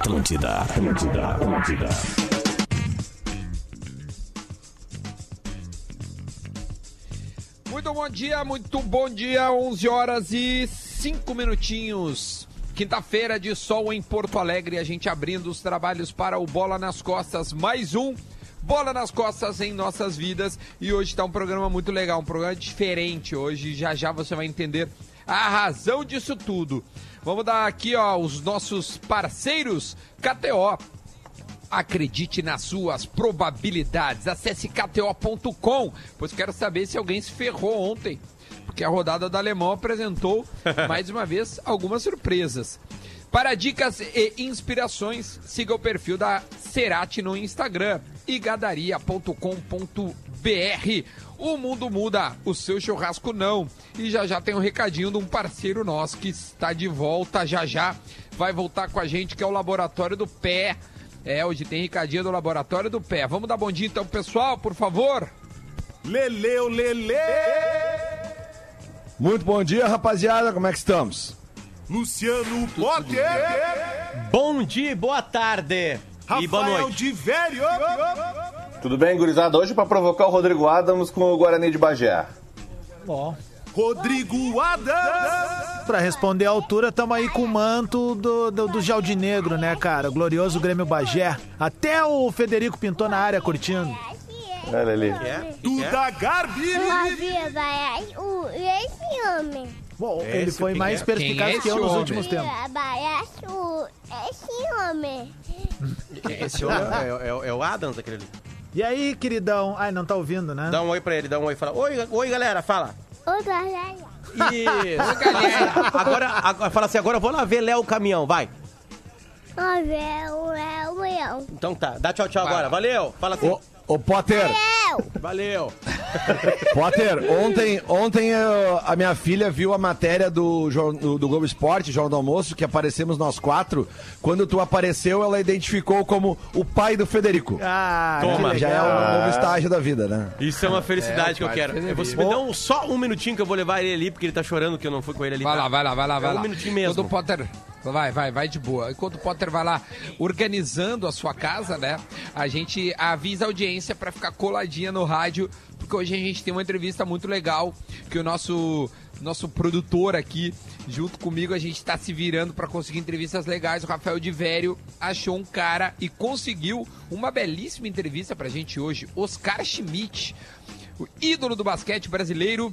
Atlântida, Atlântida, Atlântida. Muito bom dia, muito bom dia, 11 horas e 5 minutinhos. Quinta-feira de sol em Porto Alegre, a gente abrindo os trabalhos para o Bola nas Costas, mais um Bola nas Costas em nossas vidas. E hoje está um programa muito legal, um programa diferente. Hoje já já você vai entender a razão disso tudo. Vamos dar aqui, ó, os nossos parceiros KTO. Acredite nas suas probabilidades. Acesse kto.com, pois quero saber se alguém se ferrou ontem, porque a rodada do Alemão apresentou mais uma vez algumas surpresas. Para dicas e inspirações, siga o perfil da Cerati no Instagram e gadaria.com.br. O mundo muda, o seu churrasco não. E já já tem um recadinho de um parceiro nosso que está de volta já já. Vai voltar com a gente, que é o Laboratório do Pé. É, hoje tem recadinho do Laboratório do Pé. Vamos dar bom dia então, pessoal, por favor. Leleu, Lele! Muito bom dia, rapaziada. Como é que estamos? Luciano Potter! Bom dia, boa tarde e boa Rafael noite. de Velho! Tudo bem, gurizada? Hoje para provocar o Rodrigo Adams com o Guarani de Bagé. Bom, Rodrigo Adams! pra responder a altura, tamo aí com o manto do, do, do Jaldinegro, né, cara? O glorioso Grêmio Bagé. Até o Federico pintou na área curtindo. Olha ali. Duda Garbi! Havia vai o esse homem. Bom, Esse, ele foi mais é? perspicaz é que eu nos homem? últimos tempos. Esse homem. Esse homem é, é- é o Adams, aquele ali. E aí, queridão? Ai, não tá ouvindo, né? Dá um oi pra ele, dá um oi. Fala, oi, oi galera, fala. O galera. Isso, galera. Agora, agora, fala assim, agora eu vou lá ver Léo Caminhão, vai. O véu é o leão. Então tá, dá tchau, tchau agora. Valeu. Fala assim. Ô Potter, Eu. Valeu. Potter, ontem, ontem eu- a minha filha viu a matéria do, do, do Globo Esporte, Jornal do Almoço, que aparecemos nós quatro. Quando tu apareceu, ela identificou como o pai do Federico. Ah, Toma. que Já é um novo estágio da vida, né? Isso é uma felicidade É, que eu vai, quero. Me dá um- só um minutinho que eu vou levar ele ali, porque ele tá chorando que eu não fui com ele ali. Vai tá? lá, vai lá, vai lá, vai É um lá. minutinho mesmo. Enquanto o Potter. Vai, vai, vai de boa. Enquanto o Potter vai lá organizando a sua casa, né? A gente avisa a audiência pra ficar coladinha no rádio, porque hoje a gente tem uma entrevista muito legal que o nosso nosso produtor aqui, junto comigo, a gente tá se virando pra conseguir entrevistas legais. O Rafael de Vério achou um cara e conseguiu uma belíssima entrevista pra gente hoje. Oscar Schmidt, o ídolo do basquete brasileiro,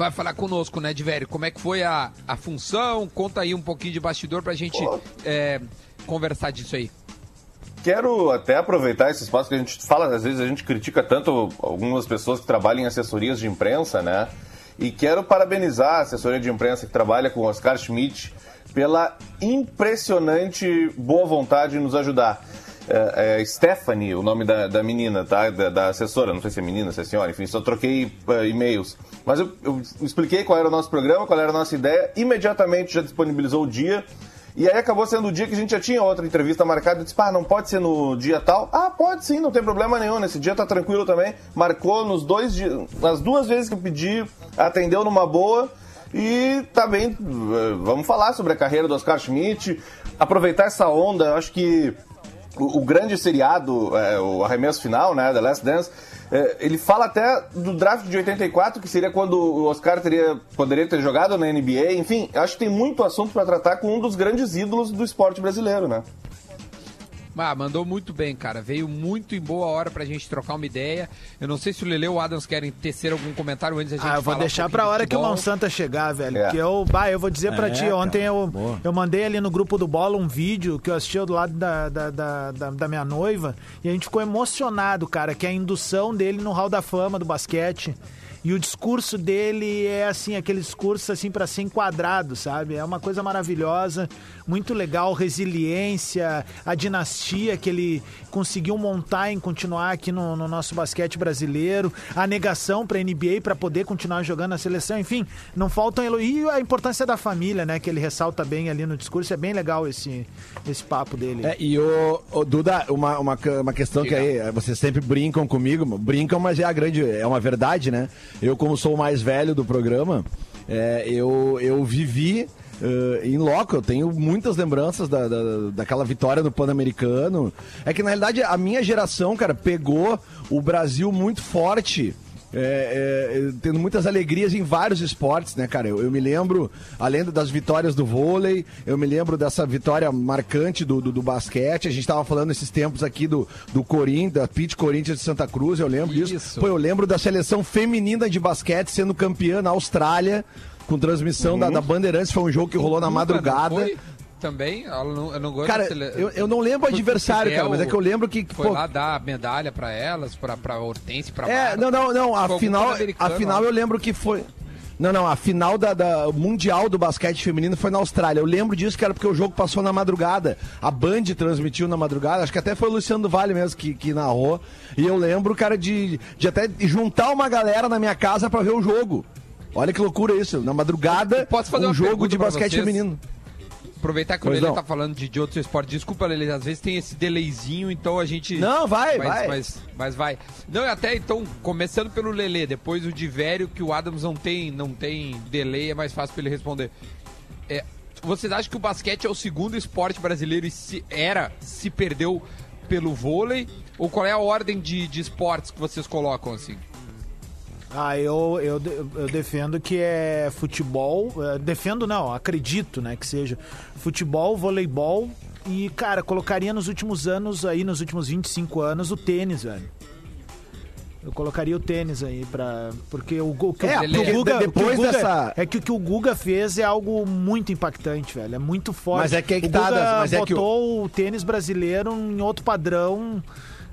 vai falar conosco, né, Divério? Como é que foi a, a função? Conta aí um pouquinho de bastidor pra gente é, conversar disso aí. Quero até aproveitar esse espaço que a gente fala, às vezes a gente critica tanto algumas pessoas que trabalham em assessorias de imprensa, né? E quero parabenizar a assessoria de imprensa que trabalha com o Oscar Schmidt pela impressionante boa vontade em nos ajudar. É, é Stephanie, o nome da, da menina, tá? Da, da assessora, não sei se é menina, se é senhora, enfim, só troquei é, e-mails. Mas eu, eu expliquei qual era o nosso programa, qual era a nossa ideia, imediatamente já disponibilizou o dia. E aí acabou sendo o dia que a gente já tinha outra entrevista marcada. Eu disse, pá, não pode ser no dia tal? Ah, pode sim, não tem problema nenhum. Nesse dia tá tranquilo também. Marcou nos dois dias, nas duas vezes que eu pedi, atendeu numa boa. E tá bem, vamos falar sobre a carreira do Oscar Schmidt, aproveitar essa onda. Acho que o, o grande seriado, é, o arremesso final, né, The Last Dance, é, ele fala até do draft de 84, que seria quando o Oscar teria, poderia ter jogado na NBA. Enfim, acho que tem muito assunto para tratar com um dos grandes ídolos do esporte brasileiro, né? Ah, mandou muito bem, cara. Veio muito em boa hora pra gente trocar uma ideia. Eu não sei se o Lele ou o Adams querem tecer algum comentário antes da gente Ah, eu vou falar deixar pra hora que o. Monsanta chegar, velho. É. Que eu, bah, eu vou dizer pra É, ti, cara, ontem eu, boa. eu mandei ali no grupo do Bola um vídeo que eu assisti do lado da, da, da, da- da minha noiva e a gente ficou emocionado, cara, que é a indução dele no Hall da Fama do basquete. E o discurso dele é assim, aquele discurso assim para ser enquadrado, sabe? É uma coisa maravilhosa, muito legal, resiliência, a dinastia que ele conseguiu montar em continuar aqui no, no nosso basquete brasileiro, a negação para NBA para poder continuar jogando na seleção, enfim, não faltam elogio e a importância da família, né? Que ele ressalta bem ali no discurso, é bem legal esse esse papo dele. É, e o, o Duda, uma, uma, uma questão que aí vocês sempre brincam comigo, brincam, mas é a grande, é uma verdade, né? Eu, como sou o mais velho do programa, é, eu, eu vivi eh, em loco. Eu tenho muitas lembranças da, da- daquela vitória no Pan-Americano. É que, na realidade, a minha geração, cara, pegou o Brasil muito forte. É, é, tendo muitas alegrias em vários esportes, né, cara? Eu, eu me lembro, além das vitórias do vôlei, eu me lembro dessa vitória marcante do, do, do basquete. A gente tava falando esses tempos aqui do, do Corinthians, da Pit Corinthians de Santa Cruz, eu lembro disso. Isso. Pô, eu lembro da seleção feminina de basquete sendo campeã na Austrália, com transmissão da, da Bandeirantes. Foi um jogo que rolou na madrugada. foi? Também? Ela não, eu não gosto Cara, da sele- eu, eu não lembro o adversário, cara, mas é que eu lembro que. Foi pô, lá dar medalha pra elas, pra, pra Hortense, pra É, Bárbara. não, não, não. Foi A algum final, pan-americano a final lá. eu lembro que foi. Não, não, a final da, da Mundial do Basquete Feminino foi na Austrália. Eu lembro disso que era porque o jogo passou na madrugada. A Band transmitiu na madrugada. Acho que até foi o Luciano do Vale mesmo que, que narrou. E eu lembro, cara, de, de até juntar uma galera na minha casa pra ver o jogo. Olha que loucura isso. Na madrugada, Posso fazer um jogo de basquete feminino. Aproveitar que o Pois Lelê não. tá falando de, de outro esporte. Desculpa, Lelê, às vezes tem esse delayzinho, então a gente. Não, vai, mas, vai. Mas, mas vai. Não, e até então, começando pelo Lelê, depois o de velho, que o Adams não tem, não tem delay, é mais fácil pra ele responder. É, vocês acham que o basquete é o segundo esporte brasileiro e se era, se perdeu pelo vôlei? Ou qual é a ordem de, de esportes que vocês colocam assim? Ah, eu, eu, eu defendo que é futebol. eh, defendo não, acredito, né, que seja futebol, voleibol e, cara, colocaria nos últimos anos, aí, nos últimos 25 anos, o tênis, velho. Eu colocaria o tênis aí pra. Porque o, o que, É, o, que o Guga, depois o Guga- dessa- É que o que o Guga fez é algo muito impactante, velho. É muito forte. Mas é que aí que o tá, Guga Das, mas é que o- botou o tênis brasileiro em outro padrão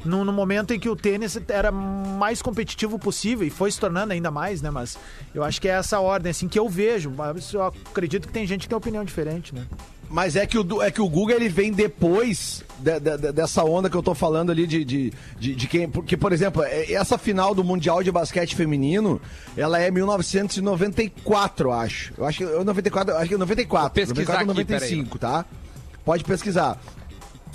no, no momento em que o tênis era mais competitivo possível e foi se tornando ainda mais, né? Mas eu acho que é essa ordem, assim, que eu vejo. Mas eu acredito que tem gente que tem opinião diferente, né? Mas é que o, é que o Guga ele vem depois de- de- de- dessa onda que eu tô falando ali de, de, de, de quem. Porque, por exemplo, é- essa final do Mundial de Basquete Feminino, ela é 1994, eu acho. Eu acho que é 94, eu acho que é 94. Vou pesquisar 94 ou aqui, 95, tá? Pode pesquisar.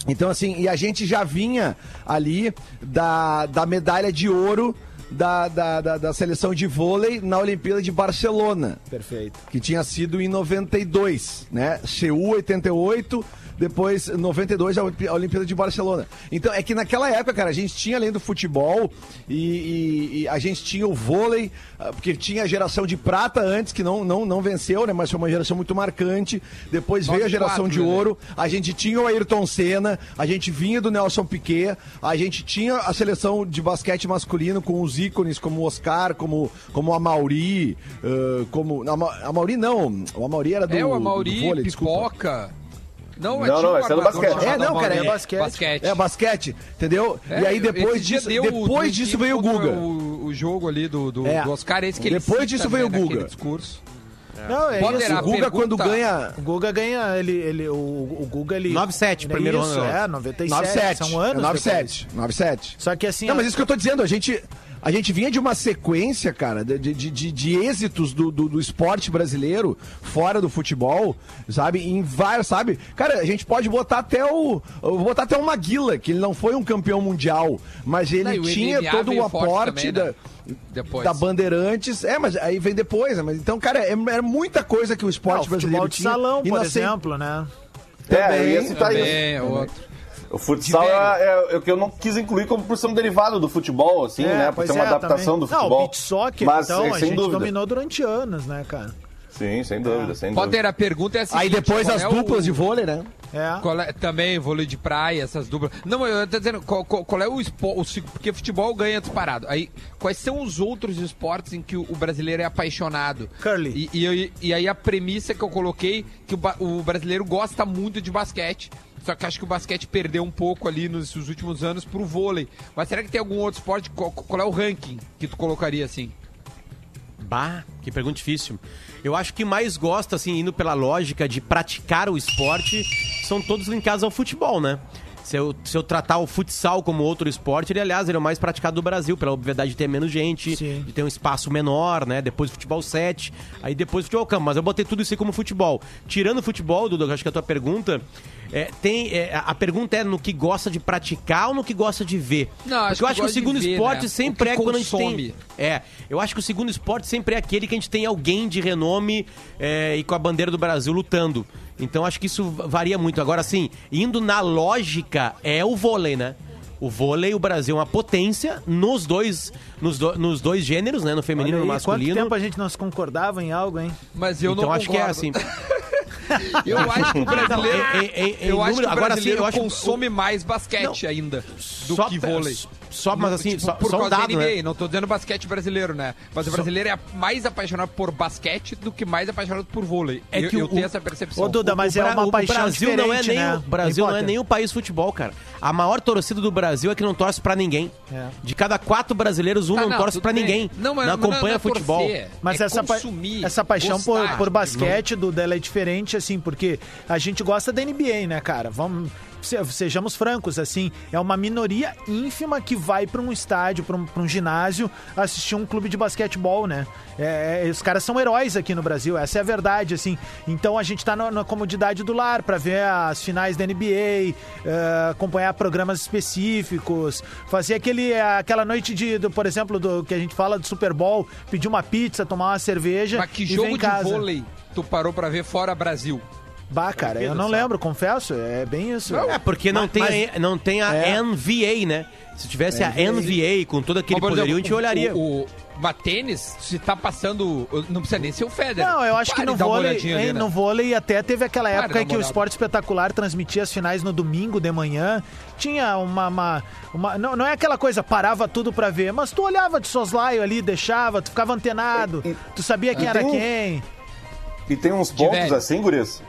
Então, assim, e a gente já vinha ali da, da medalha de ouro da, da, da, da seleção de vôlei na Olimpíada de Barcelona Perfeito. que tinha sido em 92, né? Seul 88, depois 92 a a Olimpíada de Barcelona. Então é que naquela época, cara, a gente tinha além do futebol e, e- e a gente tinha o vôlei, ah, porque tinha a geração de prata antes que não não, não venceu, né? Mas foi uma geração muito marcante. Depois veio a geração 94, de né? ouro. A gente tinha o Ayrton Senna, a gente vinha do Nelson Piquet, a gente tinha a seleção de basquete masculino com os ícones como o Oscar, como, como a Mauri, eh, como. A, Ma- a Mauri não, o Amauri era do, é o do Amauri, vôlei, desculpa. pipoca. Não, Não, tinha não, esse é do basquete. É, não, cara, Amauri. é basquete. basquete. É, basquete, entendeu? É, e aí depois disso, o- depois do disso veio o Guga. O, o jogo ali do, do, É. do Oscar, esse que ele Depois cita, disso veio né, o naquele Guga. discurso. Não, é Poder, isso. O Guga, pergunta- quando ganha. O Guga ganha, ele, ele, o, o Guga ele... 97, Era primeiro isso, ano. É, 97, 97. são anos é 97. 97. Só que assim... Não, mas isso que eu tô dizendo, a gente, a gente vinha de uma sequência, cara, de, de, de, de êxitos do, do, do esporte brasileiro, fora do futebol, sabe? Em vários, sabe? Cara, a gente pode botar até o. botar até o Maguila, que ele não foi um campeão mundial, mas ele Não, o tinha todo o aporte também, da. né? Depois. Da Bandeirantes, é, mas aí vem depois, né? Mas então, cara, é, é muita coisa que o esporte o brasileiro futebol de tinha. salão, e por exemplo, né? É, eu ia Também, citar Também, isso. é outro. O futsal velho. é, é o que eu não quis incluir como por ser um derivado do futebol, assim, É, né? Por ser uma é, adaptação também. do futebol. Não, o beach soccer, Mas, então, é, a sem gente dúvida. dominou durante anos, né, cara? Sim, sem dúvida, sem dúvida. Potter, a pergunta é a seguinte... Aí depois as é o- duplas de vôlei, né? É. Qual é- também vôlei de praia, essas duplas. Não, eu tô dizendo, qual, qual- qual é o esporte. Porque futebol ganha disparado. Aí, quais são os outros esportes em que o, o brasileiro é apaixonado? Curly. E, e, e aí a premissa que eu coloquei, que o, o brasileiro gosta muito de basquete. Só que acho que o basquete perdeu um pouco ali nos, nos últimos anos pro vôlei. Mas será que tem algum outro esporte? Qual, qual é o ranking que tu colocaria assim? Bah, que pergunta difícil. Eu acho que mais gosta, assim, indo pela lógica de praticar o esporte, são todos linkados ao futebol, né? Se eu, se eu tratar o futsal como outro esporte, ele, aliás, ele é o mais praticado do Brasil, pela obviedade de ter menos gente, Sim. de ter um espaço menor, né? Depois o futebol 7, aí depois o futebol campo. Mas eu botei tudo isso aí como futebol. Tirando o futebol, Dudu, eu acho que a tua pergunta, é, tem, é, a pergunta é no que gosta de praticar ou no que gosta de ver? Não, acho Porque eu que acho que o segundo ver, esporte né? sempre O que é quando a gente consome. tem. É, eu acho que o segundo esporte sempre é aquele que a gente tem alguém de renome é, e com a bandeira do Brasil lutando. Então acho que isso varia muito. Agora, assim, indo na lógica, é o vôlei, né? O vôlei, o Brasil é uma potência nos dois, nos, do- nos dois gêneros, né? No feminino e no aí, quanto masculino. tempo a gente não se concordava em algo, hein? Mas eu então não acho que é assim. Eu acho que o brasileiro, Não, eu acho que o agora sim, brasileiro acho consome mais basquete ainda do que vôlei. Só, mas assim, Tipo, só, por só um causa dado, da NBA, né? não tô dizendo basquete brasileiro, né? Mas o Só- brasileiro é mais apaixonado por basquete do que mais apaixonado por vôlei. É eu, que eu o- tenho essa percepção. Ô, Duda, mas é Bra- uma o paixão Brasil não é diferente, nem né? o Brasil não é nem o país futebol, cara. A maior torcida do Brasil é que não torce pra ninguém. É. De cada quatro brasileiros, um Tá, não, não, torce bem. ninguém. Não, mas- não não acompanha é futebol. torcer. Mas É essa, pa- consumir, essa paixão por, gostar. por basquete do dela é diferente, assim, porque a gente gosta da NBA, né, cara? Vamos. Se- Sejamos francos, assim, é uma minoria ínfima que vai pra um estádio, pra um, um ginásio, assistir um clube de basquetebol, né? É, é, os caras são heróis aqui no Brasil, essa é a verdade, assim. Então a gente tá na, na comodidade do lar pra ver as finais da NBA, eh, acompanhar programas específicos, fazer aquele, aquela noite de, do, por exemplo, do que a gente fala do Super Bowl, pedir uma pizza, tomar uma cerveja Mas que jogo de vôlei tu parou pra ver fora Brasil? Bah, cara, eu não lembro, confesso, é bem isso. É, porque não, tem, a, não tem a É. NVA, né? Se tivesse a NVA com todo aquele Mas, por poderio, a exemplo, gente olharia. O, o, mas tênis, se tá passando. Não precisa nem ser o Federer. Não, eu acho que no uma vôlei, olhadinha ali, hein, né? no vôlei até teve aquela Para, época dá em uma que o olhada. Esporte Espetacular transmitia as finais no domingo de manhã. Tinha uma. uma, uma- não, não é aquela coisa, parava tudo pra ver, mas tu olhava de soslaio ali, deixava, tu ficava antenado, tu sabia quem era tem um- quem. E tem uns pontos velho. assim, Guris,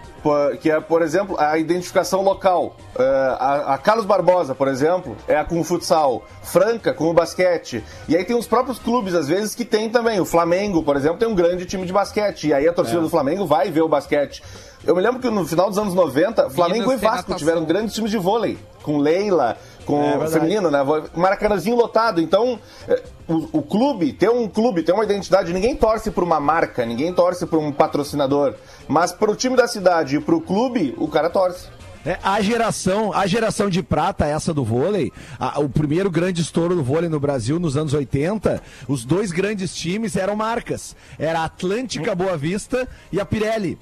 que é, por exemplo, a identificação local. É, a, Carlos Barbosa, por exemplo, é com o futsal. Franca com o basquete. E aí tem os próprios clubes, às vezes, que tem também. O Flamengo, por exemplo, tem um grande time de basquete. E aí a torcida do Flamengo vai ver o basquete. Eu me lembro que no final dos anos 90, Flamengo Minas e Vasco tiveram grandes times de vôlei. Com Leila, com É o feminino, né? Maracanãzinho lotado. Então, é, o, o clube, ter um clube, ter uma identidade, ninguém torce por uma marca, ninguém torce por um patrocinador. Mas pro time da cidade e pro clube, o cara torce. É, a geração, a geração de prata, essa do vôlei, a- o primeiro grande estouro do vôlei no Brasil nos anos 80, os dois grandes times eram marcas. Era a Atlântica Boa Vista e a Pirelli.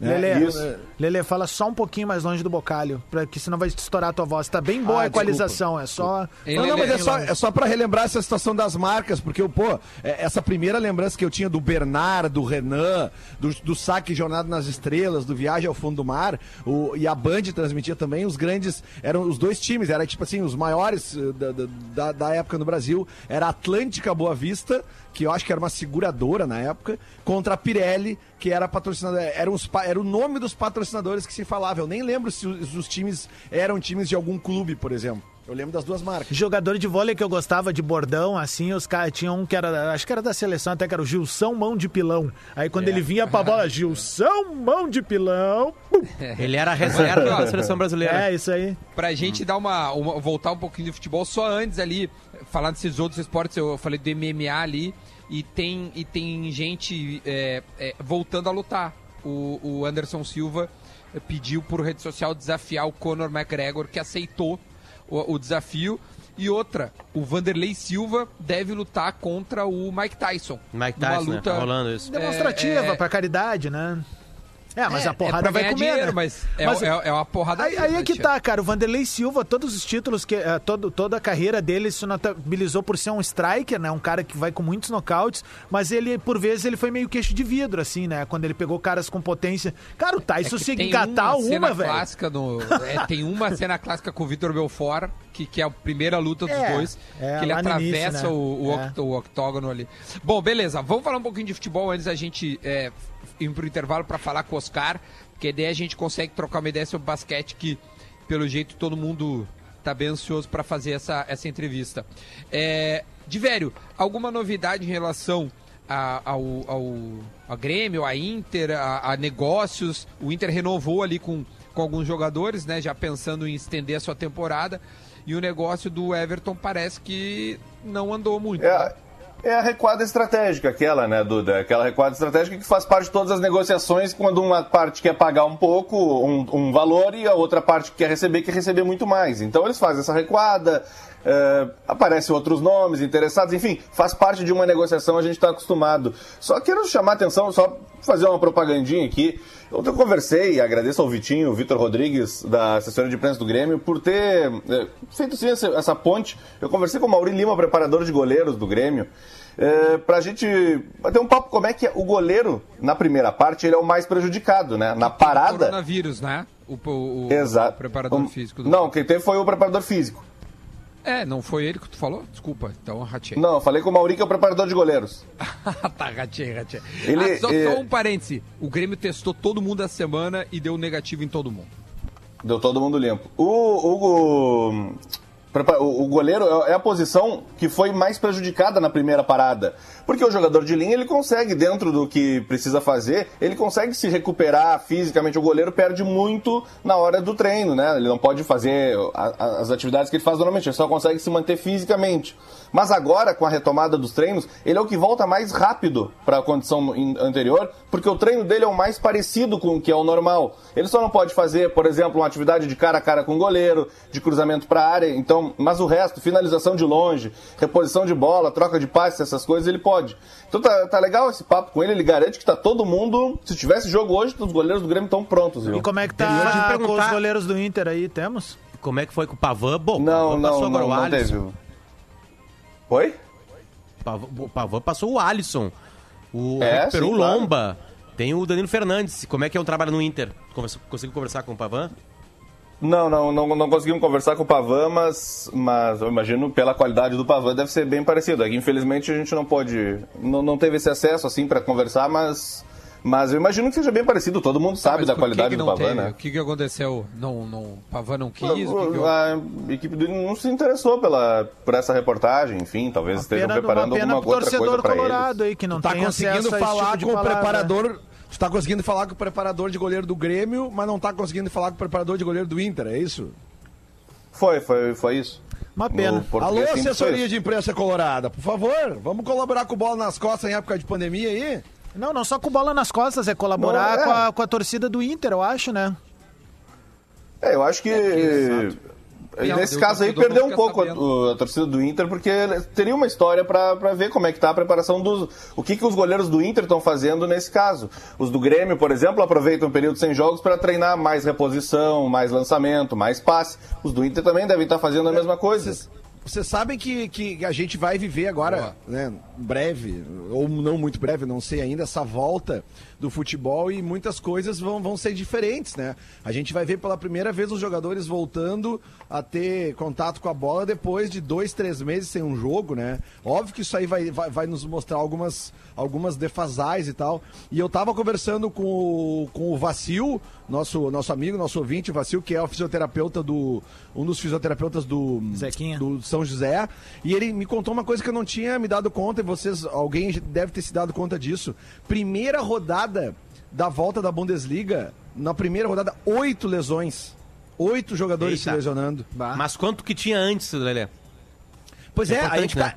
Lele, isso. Lele, fala só um pouquinho mais longe do bocalho, pra que senão vai estourar a tua voz. Tá bem boa Ah, a equalização, é só. Ei, Não, não, mas é só, é só pra relembrar essa situação das marcas, porque, eu, pô, é- essa primeira lembrança que eu tinha do Bernard, do Renan, do, do saque Jornada nas Estrelas, do Viagem ao Fundo do Mar, o- e a Band transmitia também, os grandes, eram os dois times, era tipo assim, os maiores eh, da, da- da, época no Brasil, era a Atlântica Boa Vista, que eu acho que era uma seguradora na época, contra a Pirelli, que era patrocinadora, era, pa- era o nome dos patrocinadores que se falava, eu nem lembro se os, os times eram times de algum clube, por exemplo. Eu lembro das duas marcas. Jogador de vôlei que eu gostava de bordão, assim, os caras tinham um que era, acho que era da seleção, até que era o Gilson Mão de Pilão. Aí quando ele vinha pra bola, Gilson Mão de Pilão. pum. Ele era a reserva da seleção brasileira. É, isso aí. Pra gente dar uma, uma- voltar um pouquinho do futebol, só antes ali, falando desses outros esportes, eu falei do MMA ali, e tem, e tem gente é, é, voltando a lutar. O, o Anderson Silva pediu por rede social desafiar o Conor McGregor, que aceitou o, o desafio. E outra, o Vanderlei Silva deve lutar contra o Mike Tyson. Mike Tyson, né? luta- Tá rolando isso. Demonstrativa, é- pra caridade, né? É, mas É, a porrada é vai comer, dinheiro, né? mas é, Mas- é, é uma porrada Aí, aí é que tá, cara. O Vanderlei Silva, todos os títulos, que eh, todo, toda a carreira dele se notabilizou por ser um striker, né? Um cara que vai com muitos nocautes, mas ele, por vezes, ele foi meio queixo de vidro, assim, né? Quando ele pegou caras com potência. Cara, o Tyson É se engatar uma, cena uma, velho. clássica no, é, tem uma cena clássica com o Vitor Belfort, que, que é a primeira luta dos É, dois, é, que ele atravessa início, né? o, o, É. o octógono ali. Bom, beleza, vamos falar um pouquinho de futebol antes da gente é, ir pro intervalo para falar com o Oscar, porque daí a gente consegue trocar uma ideia sobre basquete que, pelo jeito, todo mundo tá bem ansioso para fazer essa, essa entrevista. É, Divério, alguma novidade em relação a- ao, ao, ao Grêmio, a Inter, a, a negócios? O Inter renovou ali com, com alguns jogadores, né? Já pensando em estender a sua temporada. E o negócio do Everton parece que não andou muito. É, é a recuada estratégica, aquela, né, Duda? Aquela recuada estratégica que faz parte de todas as negociações quando uma parte quer pagar um pouco, um, um valor, e a outra parte que quer receber, quer receber muito mais. Então eles fazem essa recuada, é, aparecem outros nomes interessados, enfim, faz parte de uma negociação, a gente está acostumado. Só quero chamar a atenção, só fazer uma propagandinha aqui. Ontem eu conversei, agradeço ao Vitinho, Vitor Rodrigues, da assessoria de imprensa do Grêmio, por ter é, feito sim essa, essa ponte. Eu conversei com o Mauri Lima, preparador de goleiros do Grêmio, é, pra gente bater um papo como é que o goleiro, na primeira parte, ele é o mais prejudicado, né? Na parada. Coronavírus, né? O, o, o Exato. o preparador físico. Do... Não, quem teve foi o preparador físico. É, não foi ele que tu falou? Desculpa, então ratei. Não, falei com o Mauri, que é o preparador de goleiros. tá, ratei, ratei. Ele- Ah, só, é- só um parêntese. O Grêmio testou todo mundo essa semana e deu negativo em todo mundo. Deu todo mundo limpo. O, o, o, goleiro é a posição que foi mais prejudicada na primeira parada. Porque o jogador de linha, ele consegue, dentro do que precisa fazer, ele consegue se recuperar fisicamente. O goleiro perde muito na hora do treino, né? Ele não pode fazer as atividades que ele faz normalmente, ele só consegue se manter fisicamente. Mas agora, com a retomada dos treinos, ele é o que volta mais rápido para a condição anterior, porque o treino dele é o mais parecido com o que é o normal. Ele só não pode fazer, por exemplo, uma atividade de cara a cara com o goleiro, de cruzamento para a área, então, mas o resto, finalização de longe, reposição de bola, troca de passes, essas coisas, ele pode. Então tá, tá legal esse papo com ele, ele garante que tá todo mundo, se tivesse jogo hoje, os goleiros do Grêmio estão prontos, viu? E como é que tá com perguntar- os goleiros do Inter aí? Temos? Como é que foi com o Pavan? Bom, Não, Pavan não, passou agora não, o não Alisson. teve. Oi? O Pavan- O Pavan passou o Alisson. O É, recuperou sim, o claro. Lomba. Tem o Danilo Fernandes. Como é que é o trabalho no Inter? Conseguiu conversar com o Pavan? Não, não, não, não conseguimos conversar com o Pavan, mas, mas eu imagino pela qualidade do Pavan deve ser bem parecido. Aqui, infelizmente, a gente não pode. Não, não teve esse acesso assim para conversar, mas. Mas eu imagino que seja bem parecido, todo mundo sabe da qualidade que que do Pavan, teve? né? O que, que aconteceu? Não, não, o Pavan não quis? O que que eu- A equipe dele não se interessou pela, por essa reportagem, enfim, talvez estejam Pena, preparando uma pena alguma outra coisa torcedor para colorado eles. aí, que não tá conseguindo falar tipo de com o preparador. Tu tá conseguindo falar com o preparador de goleiro do Grêmio, mas não tá conseguindo falar com o preparador de goleiro do Inter, é isso? Foi, foi, foi isso. Uma pena. Alô, assessoria de imprensa colorada, por favor, vamos colaborar com bola nas costas em época de pandemia aí? Não, não só com bola nas costas, é colaborar Não, é. Com, a, com a torcida do Inter, eu acho, né? É, eu acho que. E Nesse caso aí perdeu um pouco a, a torcida do Inter, porque teria uma história pra ver como é que tá a preparação dos. O que, que os goleiros do Inter estão fazendo nesse caso. Os do Grêmio, por exemplo, aproveitam o período sem jogos para treinar mais reposição, mais lançamento, mais passe. Os do Inter também devem estar fazendo a mesma coisa. Vocês, vocês sabem que, que a gente vai viver agora, né, breve, ou não muito breve, não sei ainda, essa volta do futebol e muitas coisas vão, vão ser diferentes, né? A gente vai ver pela primeira vez os jogadores voltando a ter contato com a bola depois de dois, três meses sem um jogo, né? Óbvio que isso aí vai, vai, vai nos mostrar algumas, algumas defasais e tal. E eu tava conversando com o, com o Vacil, nosso, nosso amigo, nosso ouvinte, o Vacil, que é o fisioterapeuta do. um dos fisioterapeutas do. Zequinha. do São José. E ele me contou uma coisa que eu não tinha me dado conta, e vocês, alguém deve ter se dado conta disso. Primeira rodada da volta da Bundesliga, na primeira rodada, oito lesões. Oito jogadores Eita. se lesionando. Mas quanto que tinha antes, Lelê? Pois é, aí importante, que tá. né?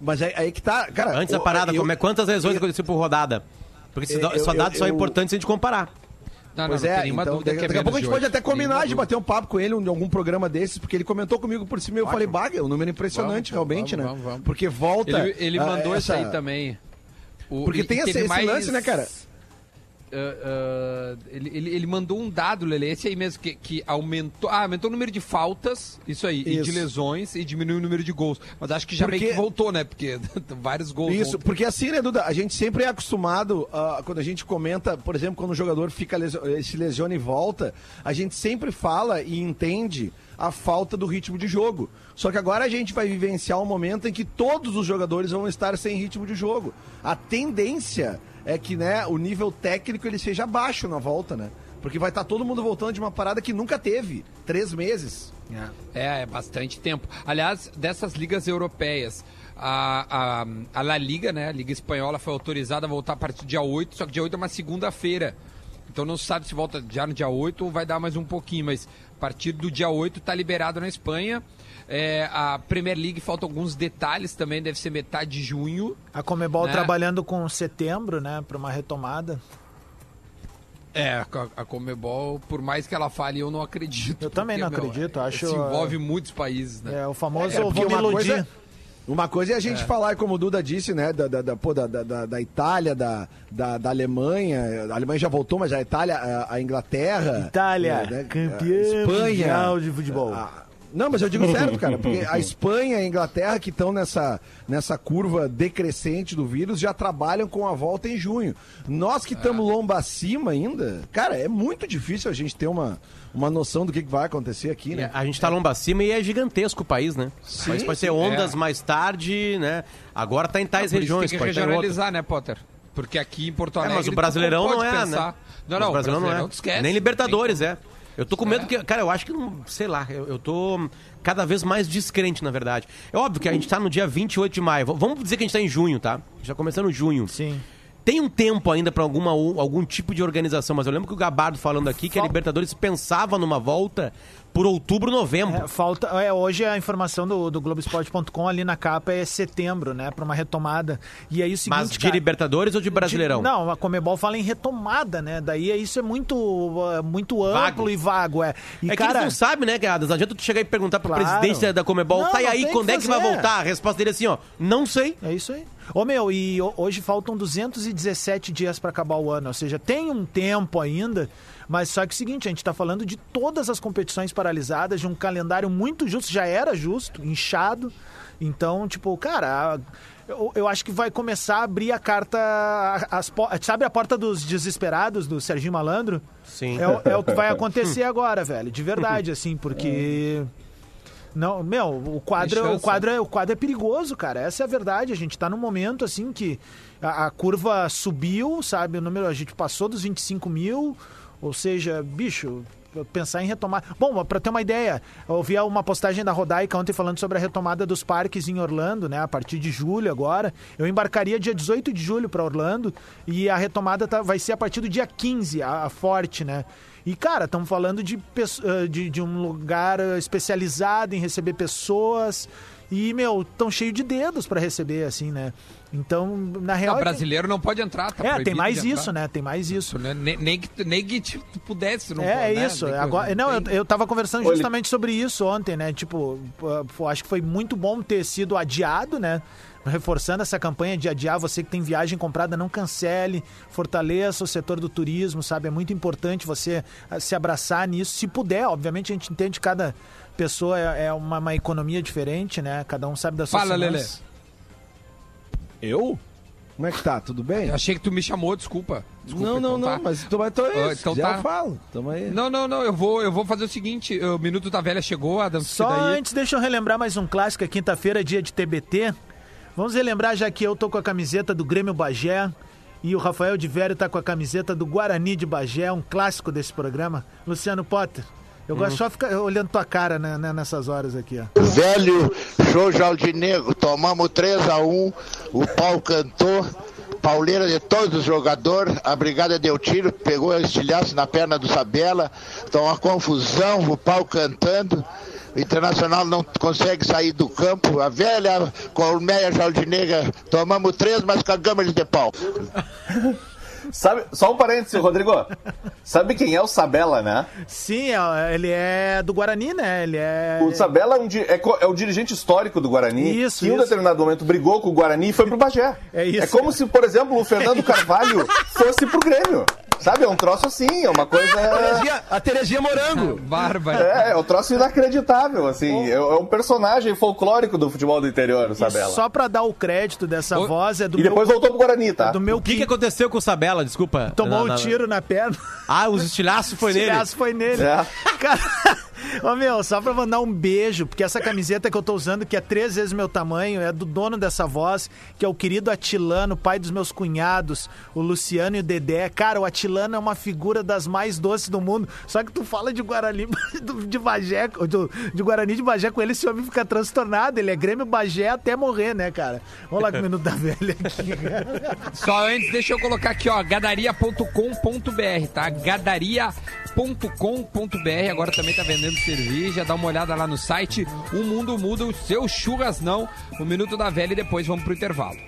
Mas aí, aí que tá, cara. Antes da parada, eu- como é, quantas lesões eu- aconteceram por rodada? Porque esses Eu- da- só eu- dados são eu- importantes se a gente comparar. Não, Pois não, não é, tem nenhuma então, dúvida daqui, que é daqui a pouco a gente de pode até combinar de bater um papo com ele em algum programa desses, porque ele comentou comigo por cima e eu falei, baga, um número impressionante Vamos, realmente, vamos, né? vamos, vamos. Porque volta. Ele, ele mandou isso essa- aí também. O- Porque e- tem e esse- esse lance, né, cara? Ah, ah, ele, ele, ele mandou um dado, Lele, esse aí mesmo, que, que aumentou, ah, aumentou o número de faltas, isso aí, e de Isso. lesões, e diminuiu o número de gols. Mas acho que já meio Porque- que voltou, né? Porque vários gols. Isso, ontem. porque assim, né, Duda? A gente sempre é acostumado, ah, quando a gente comenta, por exemplo, quando o jogador fica lesio- eh, se lesiona e volta, a gente sempre fala e entende a falta do ritmo de jogo. Só que agora a gente vai vivenciar um momento em que todos os jogadores vão estar sem ritmo de jogo. A tendência é que, né, o nível técnico ele seja baixo na volta, né? Porque vai estar todo mundo voltando de uma parada que nunca teve. Três meses. É, é bastante tempo. Aliás, dessas ligas europeias, a, a, a La Liga, né, a Liga Espanhola, foi autorizada a voltar a partir do dia 8, só que dia 8 é uma segunda-feira. Então não se sabe se volta já no dia 8 ou vai dar mais um pouquinho, mas a partir do dia 8 tá liberado na Espanha. É, a Premier League faltam alguns detalhes também, deve ser metade de junho. A Comebol Né? trabalhando com setembro, né, para uma retomada. É, a, Comebol, por mais que ela fale, eu não acredito. Eu também não meu, acredito, é, acho, Se envolve muitos países, né? É o famoso É, vou porque me iludir. coisa- Uma coisa é a gente falar, como o Duda disse, né, da, da, da, pô, da, da- da, Itália, da, da, da Alemanha. A Alemanha já voltou, mas a Itália, a, a Inglaterra. Itália, é, né, campeã Espanha. de futebol. a- não, mas eu digo certo, cara, porque a Espanha e a Inglaterra que estão nessa, nessa curva decrescente do vírus já trabalham com a volta em junho. Nós que estamos lomba acima ainda, cara, é muito difícil a gente ter uma, uma noção do que vai acontecer aqui, né? A gente tá lomba acima e é gigantesco o país, né? Sim, Mas pode ter sim. ondas É. mais tarde, né? Agora tá em tais Por isso regiões, tem que pode ter outras. regionalizar, né, Potter? Porque aqui em Porto É, Alegre. mas o Brasileirão pode não é, pensar- né? Não, não, o Brasileirão não é. Nem Libertadores, é. Eu tô com medo É. que. Cara, eu acho que, não- sei lá, eu, eu tô cada vez mais descrente, na verdade. É óbvio que a gente tá no dia 28 de maio. Vamos dizer que a gente tá em junho, tá? Já começando junho. Sim. Tem um tempo ainda pra alguma, algum tipo de organização, mas eu lembro que o Gabardo falando aqui que a Libertadores pensava numa volta por outubro, novembro. É, falta, é, hoje a informação do, do Globoesporte.com ali na capa é setembro, né? Pra uma retomada. E aí o seguinte. mas de cara, Libertadores ou de Brasileirão? de- não, a Comebol fala em retomada, né? Daí é- isso é muito, uh, muito amplo Vago. e vago, é. E, é que cara, eles não sabem, né, Gadas? Não adianta tu chegar e perguntar pra Claro. presidência da Comebol, Não, tá e aí, quando que é que vai voltar? A resposta dele é assim, ó, não sei. É isso aí. Ô meu, e ho- hoje faltam 217 dias para acabar o ano, ou seja, tem um tempo ainda, mas só que é o seguinte, a gente tá falando de todas as competições paralisadas, de um calendário muito justo, já era justo, inchado. Então, tipo, cara, eu, eu acho que vai começar a abrir a carta, as, sabe a porta dos desesperados do Serginho Malandro? Sim. É, o- é o que vai acontecer agora, velho, de verdade, assim, porque não, meu, o quadro, o quadro, é, o quadro é perigoso, cara. Essa é a verdade. A gente tá num momento assim que a, a curva subiu, sabe? O número, a gente passou dos 25 mil, ou seja, bicho. Pensar em retomar. Bom, pra ter uma ideia, eu vi uma postagem da Rodaica ontem falando sobre a retomada dos parques em Orlando, né? A partir de julho agora. Eu embarcaria dia 18 de julho pra Orlando e a retomada tá- vai ser a partir do dia 15, a, a forte, né? E, cara, estamos falando de, eh, de, de um lugar eh, especializado em receber pessoas. E, meu, tão cheio de dedos para receber, assim, né? Então, na real. Não, é brasileiro não pode entrar, tá É, tem mais isso, né? Tem mais isso. Nem, nem que, nem que tipo, tu pudesse, não É, pode, é né? isso. Nem que- Agora, não, eu, eu tava conversando Olha- justamente sobre isso ontem, né? Tipo, acho que foi muito bom ter sido adiado, né? Reforçando essa campanha de adiar, você que tem viagem comprada, não cancele, fortaleça o setor do turismo, sabe? É muito importante você ah, se abraçar nisso, se puder. Obviamente, a gente entende cada pessoa é, é uma, uma economia diferente, né? Cada um sabe da sua Fala, Lelê. Eu? Como é que tá? Tudo bem? Eu achei que tu me chamou, desculpa. Desculpa, não, não, então não, tá. mas então, então é isso. então já tá. eu falo. Tamo aí. Não, não, não, eu vou, eu vou fazer o seguinte, o Minuto da Velha chegou, Adam, Só daí... antes, deixa eu relembrar mais um clássico. É quinta-feira, dia de TBT. Vamos relembrar, já que eu tô com a camiseta do Grêmio Bagé e o Rafael de Vério tá com a camiseta do Guarani de Bagé, um clássico desse programa. Luciano Potter, eu gosto só de ficar olhando tua cara né, né, nessas horas aqui, ó. Velho show Jaldinegro, tomamos 3 a 1 o pau cantou, pauleira de todos os jogadores, a brigada deu tiro, pegou o estilhaço na perna do Sabela, então uma confusão, o pau cantando, o Internacional não consegue sair do campo, a velha colmeia Jaldinegra, tomamos três, mas cagamos eles de pau. Sabe, só um parêntese, Rodrigo. Sabe quem é o Sabela, né? Sim, é, ele é do Guarani, né? Ele é. O Sabela é, um é é o dirigente histórico do Guarani, Isso, que em um determinado momento brigou com o Guarani e foi pro Bagé. É isso. É como se, por exemplo, o Fernando Carvalho fosse pro Grêmio. Sabe? É um troço assim, é uma coisa. Terezinha- a Terezinha Morango. Bárbara. É, é um troço inacreditável, assim. É, é um personagem folclórico do futebol do interior, o E Sabela. só pra dar o crédito dessa voz é do E depois meu, voltou pro Guarani, tá? do meu O que, que aconteceu com o Sabela, desculpa? tomou Na- um na- tiro na perna. Ah, os estilhaços foi O nele. estilhaço foi nele. É. Cara, Ô meu, só pra mandar um beijo, porque essa camiseta que eu tô usando, que é três vezes meu tamanho, é do dono dessa voz, que é o querido Atilano, pai dos meus cunhados, o Luciano e o Dedé. Cara, o Atilano é uma figura das mais doces do mundo. Só que tu fala de Guarani de Bagé, de, Guarani de Bagé com ele, esse homem fica transtornado. Ele é Grêmio Bagé até morrer, né, cara? Vamos lá com o minuto da velha aqui. Só antes, deixa eu colocar aqui, ó, gadaria.com.br, tá? Gadaria.com.br. Agora também tá vendendo cerveja. Dá uma olhada lá no site. O mundo muda, o seu churras não. O minuto da velha e depois vamos pro intervalo.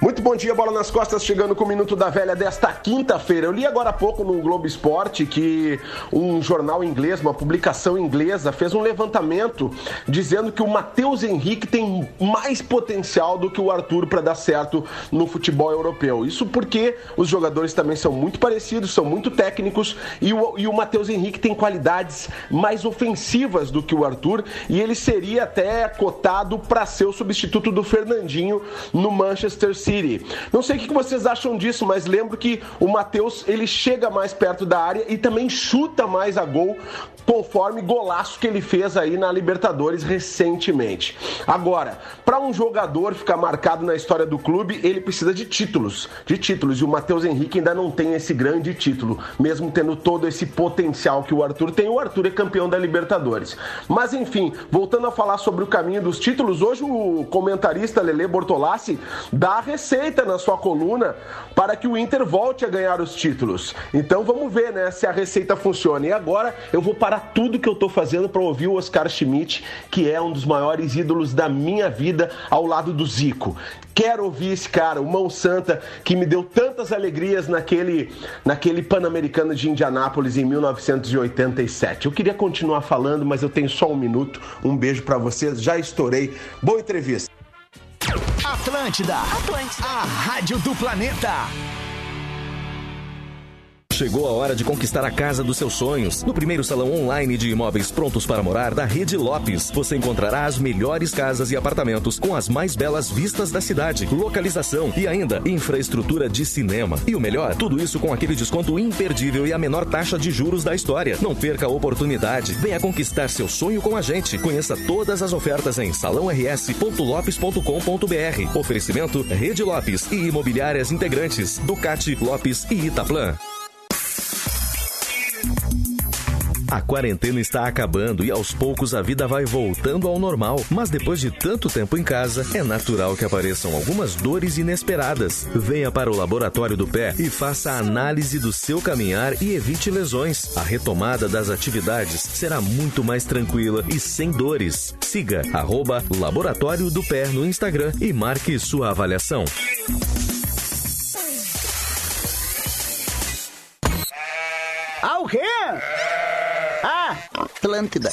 Muito bom dia, bola nas costas, chegando com o Minuto da Velha desta quinta-feira. Eu li agora há pouco no Globo Esporte que um jornal inglês, uma publicação inglesa, fez um levantamento dizendo que o Matheus Henrique tem mais potencial do que o Arthur para dar certo no futebol europeu. Isso porque os jogadores também são muito parecidos, são muito técnicos e o, e o Matheus Henrique tem qualidades mais ofensivas do que o Arthur e ele seria até cotado para ser o substituto do Fernandinho no Manchester City. City. Não sei o que vocês acham disso, mas lembro que o Matheus ele chega mais perto da área e também chuta mais a gol conforme golaço que ele fez aí na Libertadores recentemente. Agora, para um jogador ficar marcado na história do clube, ele precisa de títulos, de títulos, e o Matheus Henrique ainda não tem esse grande título, mesmo tendo todo esse potencial que o Arthur tem. O Arthur é campeão da Libertadores. Mas enfim, voltando a falar sobre o caminho dos títulos, hoje o comentarista Lele Bortolassi dá a receita na sua coluna para que o Inter volte a ganhar os títulos. Então vamos ver, né, se a receita funciona. E agora eu vou parar tudo que eu tô fazendo para ouvir o Oscar Schmidt, que é um dos maiores ídolos da minha vida ao lado do Zico. Quero ouvir esse cara, o Mão Santa, que me deu tantas alegrias naquele, naquele Pan-Americano de Indianápolis em 1987. Eu queria continuar falando, mas eu tenho só um minuto. Um beijo para vocês, já estourei. Boa entrevista. Atlântida, Atlântida, a rádio do planeta. Chegou a hora de conquistar a casa dos seus sonhos. No primeiro salão online de imóveis prontos para morar da Rede Lopes, você encontrará as melhores casas e apartamentos com as mais belas vistas da cidade, localização e ainda infraestrutura de cinema. E o melhor, tudo isso com aquele desconto imperdível e a menor taxa de juros da história. Não perca a oportunidade. Venha conquistar seu sonho com a gente. Conheça todas as ofertas em salãors.lopes.com.br. Oferecimento Rede Lopes e Imobiliárias Integrantes, Ducati, Lopes e Itaplan. A quarentena está acabando e aos poucos a vida vai voltando ao normal. Mas depois de tanto tempo em casa, é natural que apareçam algumas dores inesperadas. Venha para o Laboratório do Pé e faça a análise do seu caminhar e evite lesões. A retomada das atividades será muito mais tranquila e sem dores. Siga arroba Laboratório do Pé no Instagram e marque sua avaliação. Ah, o quê? Ah, Atlântida.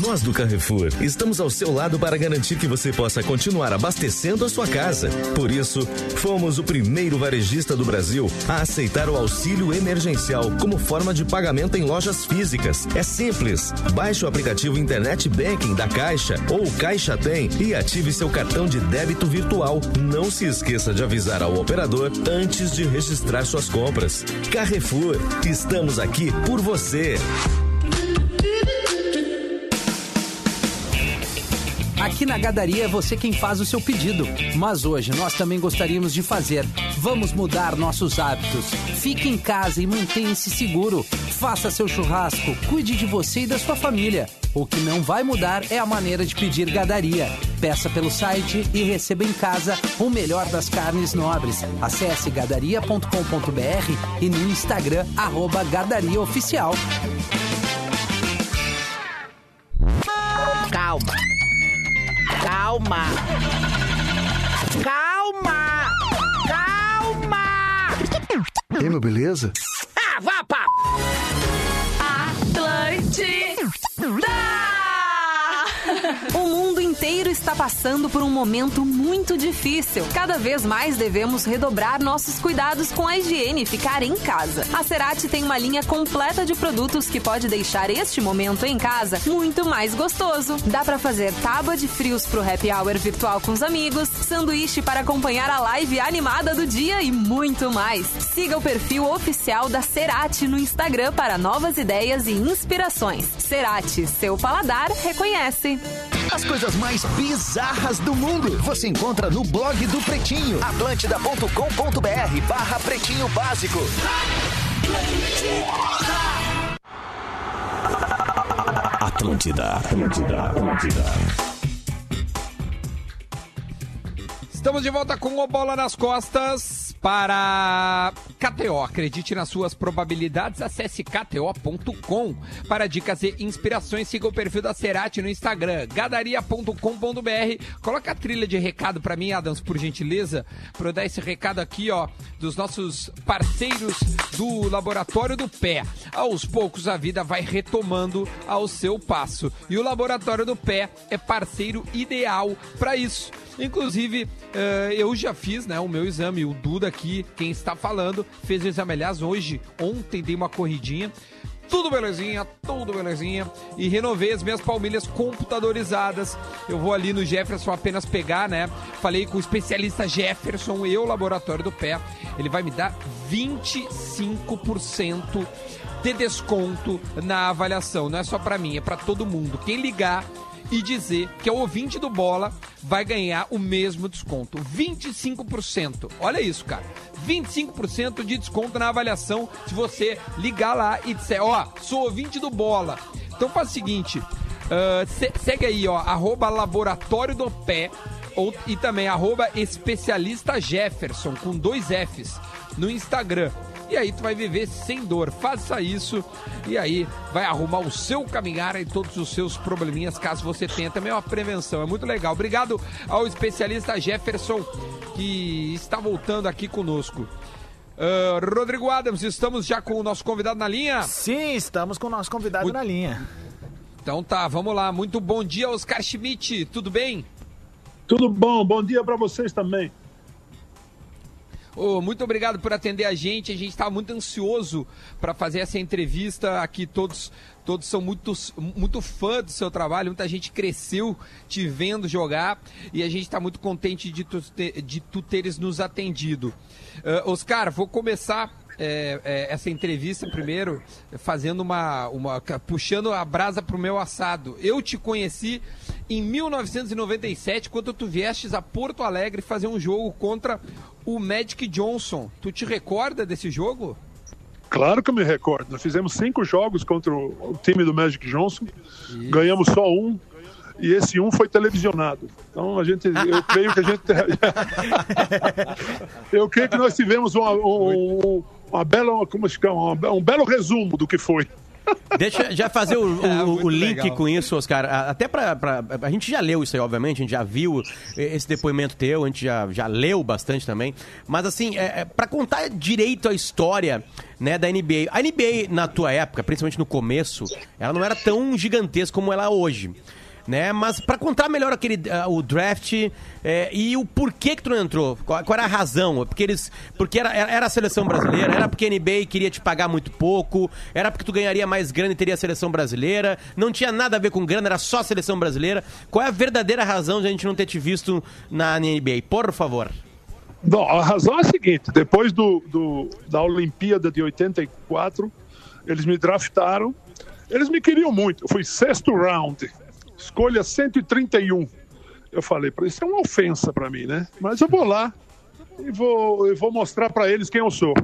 Nós do Carrefour estamos ao seu lado para garantir que você possa continuar abastecendo a sua casa. Por isso, fomos o primeiro varejista do Brasil a aceitar o auxílio emergencial como forma de pagamento em lojas físicas. É simples. Baixe o aplicativo Internet Banking da Caixa ou Caixa Tem e ative seu cartão de débito virtual. Não se esqueça de avisar ao operador antes de registrar suas compras. Carrefour, estamos aqui por você. Aqui na Gadaria é você quem faz o seu pedido. Mas hoje nós também gostaríamos de fazer. Vamos mudar nossos hábitos. Fique em casa e mantenha-se seguro. Faça seu churrasco, cuide de você e da sua família. O que não vai mudar é a maneira de pedir Gadaria. Peça pelo site e receba em casa o melhor das carnes nobres. Acesse gadaria.com.br e no Instagram, arroba Gadaria Calma. Calma. Calma. E aí, meu beleza? Inteiro está passando por um momento muito difícil. Cada vez mais devemos redobrar nossos cuidados com a higiene e ficar em casa. A Cerati tem uma linha completa de produtos que pode deixar este momento em casa muito mais gostoso. Dá para fazer tábua de frios pro happy hour virtual com os amigos, sanduíche para acompanhar a live animada do dia e muito mais. Siga o perfil oficial da Cerati no Instagram para novas ideias e inspirações. Cerati, seu paladar reconhece. As coisas mais bizarras do mundo você encontra no blog do Pretinho. Atlântida.com.br barra Pretinho Básico. Atlântida, Atlântida, Atlântida. Estamos de volta com o Bola nas Costas para KTO. Acredite nas suas probabilidades. Acesse kto.com para dicas e inspirações. Siga o perfil da Cerati no Instagram, gadaria.com.br. Coloca a trilha de recado para mim, Adams, por gentileza, para eu dar esse recado aqui, ó, dos nossos parceiros do Laboratório do Pé. Aos poucos a vida vai retomando ao seu passo. E o Laboratório do Pé é parceiro ideal para isso. Inclusive, eh, eu já fiz né, o meu exame, o Duda aqui, quem está falando, fez o exame. Aliás, hoje, ontem dei uma corridinha. Tudo belezinha, tudo belezinha. E renovei as minhas palmilhas computadorizadas. Eu vou ali no Jefferson apenas pegar, né? Falei com o especialista Jefferson, eu, laboratório do pé. Ele vai me dar 25% de desconto na avaliação. Não é só para mim, é para todo mundo. Quem ligar e dizer que é o ouvinte do Bola vai ganhar o mesmo desconto. 25%. Olha isso, cara. 25% de desconto na avaliação se você ligar lá e disser, ó, sou ouvinte do Bola. Então faz o seguinte, uh, se, segue aí, ó, arroba laboratório do pé ou, e também arroba especialista Jefferson, com dois Fs, no Instagram. E aí tu vai viver sem dor. Faça isso e aí vai arrumar o seu caminhar e todos os seus probleminhas, caso você tenha também uma prevenção. É muito legal. Obrigado ao especialista Jefferson que está voltando aqui conosco. Uh, Rodrigo Adams, estamos já com o nosso convidado na linha? Sim, estamos com o nosso convidado Muito... na linha. Então tá, vamos lá. Muito bom dia, Oscar Schmidt. Tudo bem? Tudo bom. Bom dia para vocês também. Oh, muito obrigado por atender a gente. A gente está muito ansioso para fazer essa entrevista aqui. Todos, todos são muito, muito fã do seu trabalho. Muita gente cresceu te vendo jogar e a gente está muito contente de tu, de tu teres nos atendido. Uh, Oscar, vou começar é, é, essa entrevista primeiro fazendo uma, uma puxando a brasa pro meu assado. Eu te conheci em 1997 quando tu viestes a Porto Alegre fazer um jogo contra o Magic Johnson. Tu te recorda desse jogo? Claro que eu me recordo. Nós fizemos cinco jogos contra o time do Magic Johnson, Isso. ganhamos só um, e esse um foi televisionado. Então a gente, eu creio que a gente, eu creio que nós tivemos uma, um, uma bela, como se chama, um belo resumo do que foi. Deixa já fazer o, o, é, o link legal. com isso, Oscar. Até pra, pra, A gente já leu isso aí, obviamente, a gente já viu esse depoimento teu, a gente já, já leu bastante também. Mas, assim, é, é, para contar direito a história né, da NBA. A NBA, na tua época, principalmente no começo, ela não era tão gigantesca como ela é hoje né? Mas para contar melhor aquele uh, o draft é, e o porquê que tu não entrou, qual, qual, era a razão? Porque eles, porque era, era a seleção brasileira, era porque a NBA queria te pagar muito pouco, era porque tu ganharia mais grana e teria a seleção brasileira, não tinha nada a ver com grana, era só a seleção brasileira. Qual é a verdadeira razão de a gente não ter te visto na NBA? Por favor. Bom, a razão é a seguinte: depois do, do da Olimpíada de 84, eles me draftaram. Eles me queriam muito. Eu fui sexto round escolha 131. Eu falei, isso é uma ofensa para mim, né? Mas eu vou lá e vou, eu vou mostrar para eles quem eu sou.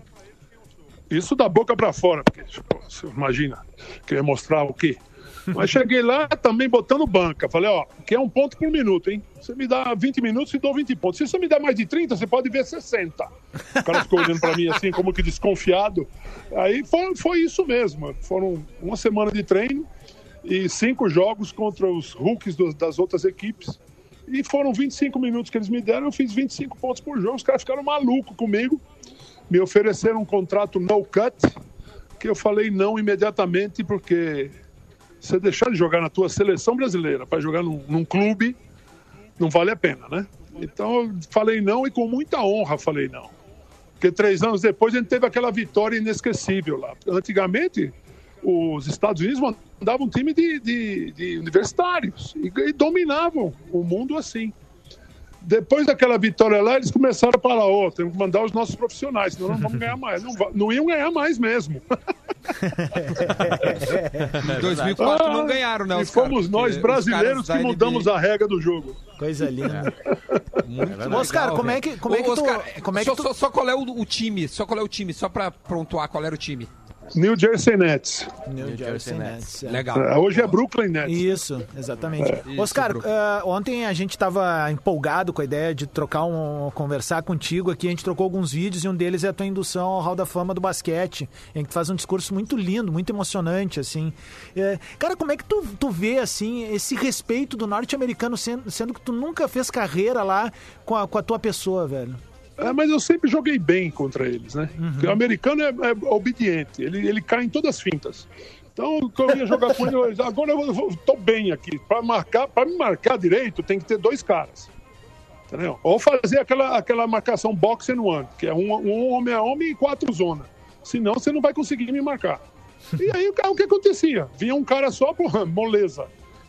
Isso da boca para fora, porque pô, você imagina, querer mostrar o quê? Mas cheguei lá também botando banca. Falei, ó, que é um ponto por minuto, hein? Você me dá 20 minutos e dou 20 pontos. Se você me der mais de 30, você pode ver 60. O cara ficou olhando para mim assim, como que desconfiado. Aí foi, foi isso mesmo. Foram uma semana de treino e cinco jogos contra os rookies do, das outras equipes. E foram 25 minutos que eles me deram, eu fiz 25 pontos por jogo. Os caras ficaram malucos comigo, me ofereceram um contrato no cut, que eu falei não imediatamente, porque você deixar de jogar na tua seleção brasileira para jogar num, num, clube, não vale a pena, né? Então eu falei não e com muita honra falei não. Porque três anos depois a gente teve aquela vitória inesquecível lá. Antigamente, os Estados Unidos mandavam um time de, de, de universitários e, e dominavam o mundo assim. Depois daquela vitória lá, eles começaram a falar: Ó, temos que mandar os nossos profissionais, senão não vamos ganhar mais. Não, não iam ganhar mais mesmo. Em 2004 não ganharam, né? E fomos nós, porque os brasileiros, que mudamos a regra do jogo. Coisa linda. Muito Oscar, legal, como é que- como é Ô, que tu- Oscar, como é que só, tu- só, só qual é o, o time? Só qual é o time? Só pra pontuar qual era o time. New Jersey Nets. New Jersey Nets. é. Legal. É, hoje é Brooklyn Nets. Isso, exatamente. É. Oscar, Isso, ah, ontem a gente estava empolgado com a ideia de trocar um, conversar contigo aqui. A gente trocou alguns vídeos e um deles é a tua indução ao Hall da Fama do basquete, em que tu faz um discurso muito lindo, muito emocionante, assim. É, cara, como é que tu, tu vê, assim, esse respeito do norte-americano, sendo, sendo que tu nunca fez carreira lá com a, com a tua pessoa, velho? É, mas eu sempre joguei bem contra eles, né? Porque o americano é, é obediente, ele, ele cai em todas as fintas. Então, quando eu ia jogar com ele, agora eu vou- tô bem aqui. Para marcar, para me marcar direito, tem que ter dois caras. Entendeu? Ou fazer aquela, aquela marcação box and one, que é um, um homem a homem e quatro zona. Senão você não vai conseguir me marcar. E aí o que- o que acontecia? Vinha um cara só, porra, moleza.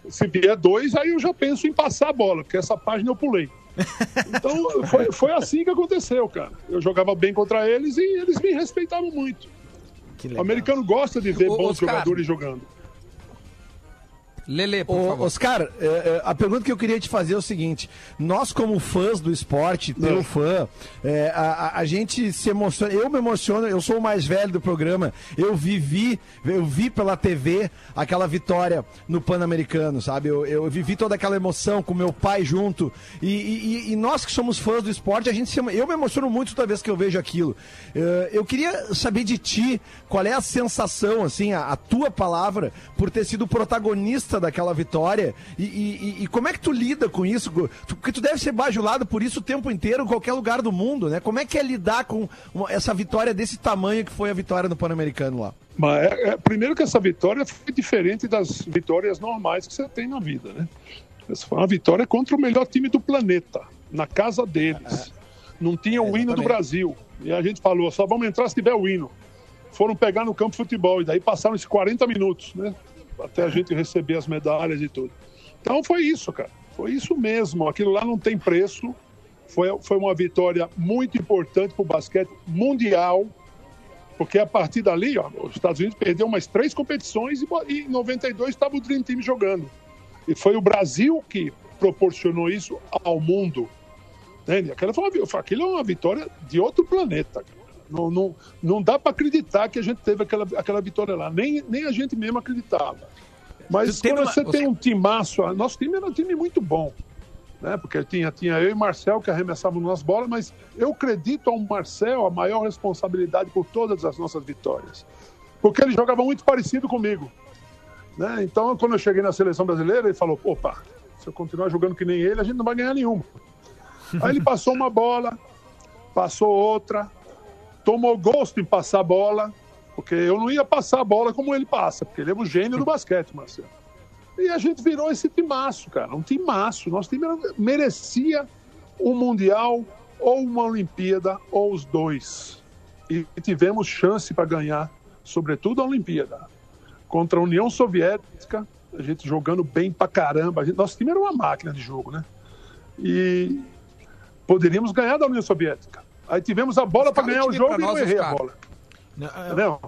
Se vier dois, aí eu já penso em passar a bola, porque essa página eu pulei. Então foi, foi assim que aconteceu, cara. Eu jogava bem contra eles e eles me respeitavam muito. O americano gosta de ver Ô, bons Oscar. jogadores jogando. Lele, por Ô, favor. Oscar, é, é, a pergunta que eu queria te fazer é o seguinte: nós, como fãs do esporte, teu fã, é, a, a- a gente se emociona. Eu me emociono, eu sou o mais velho do programa. Eu vivi, eu vi pela TV aquela vitória no Pan-Americano, sabe? Eu, eu vivi toda aquela emoção com meu pai junto. E, e- e nós que somos fãs do esporte, a gente se, eu me emociono muito toda vez que eu vejo aquilo. Eu queria saber de ti qual é a sensação, assim, a, a tua palavra, por ter sido protagonista daquela vitória e, e- e- como é que tu lida com isso? Porque tu deve ser bajulado por isso o tempo inteiro em qualquer lugar do mundo, né? Como é que é lidar com essa vitória desse tamanho que foi a vitória no Pan-Americano lá? Mas é- é- primeiro que essa vitória foi diferente das vitórias normais que você tem na vida, né? Essa foi uma vitória contra o melhor time do planeta, na casa deles. Não tinha o hino do. Brasil. E a gente falou, só vamos entrar se tiver o hino. Foram pegar no campo de futebol, e daí passaram esses 40 minutos, né? Até a gente receber as medalhas e tudo. Então foi isso, cara. Foi isso mesmo. Aquilo lá não tem preço. Foi, foi uma vitória muito importante para o basquete mundial. Porque a partir dali, ó, os Estados Unidos perdeu umas três competições e, em 92 estava o Dream Team jogando. E foi o Brasil que proporcionou isso ao mundo. Entende? Aquela foi uma, aquilo é uma vitória de outro planeta. cara. Não, não, não dá para acreditar que a gente teve aquela, aquela vitória lá. Nem, nem a gente mesmo acreditava. Mas teve quando uma- você tem um timaço, ah, nosso time era um time muito bom. Né? Porque tinha, tinha eu e Marcel que arremessávamos nas bolas, mas eu acredito ao Marcel a maior responsabilidade por todas as nossas vitórias. Porque ele jogava muito parecido comigo. Né? Então, quando eu cheguei na seleção brasileira, ele falou: opa, se eu continuar jogando que nem ele, a gente não vai ganhar nenhuma. Aí ele passou uma bola, passou outra, tomou gosto em passar a bola, porque eu não ia passar a bola como ele passa, porque ele é o gênio do basquete, Marcelo. E a gente virou esse timaço, cara, um timaço. Nosso time merecia um Mundial, ou uma Olimpíada, ou os dois. E tivemos chance para ganhar, sobretudo a Olimpíada. Contra a União Soviética, a gente jogando bem pra caramba. Gente- nosso time era uma máquina de jogo, né? E poderíamos ganhar da União Soviética. Aí tivemos a bola para ganhar o jogo e não errei a bola. Entendeu?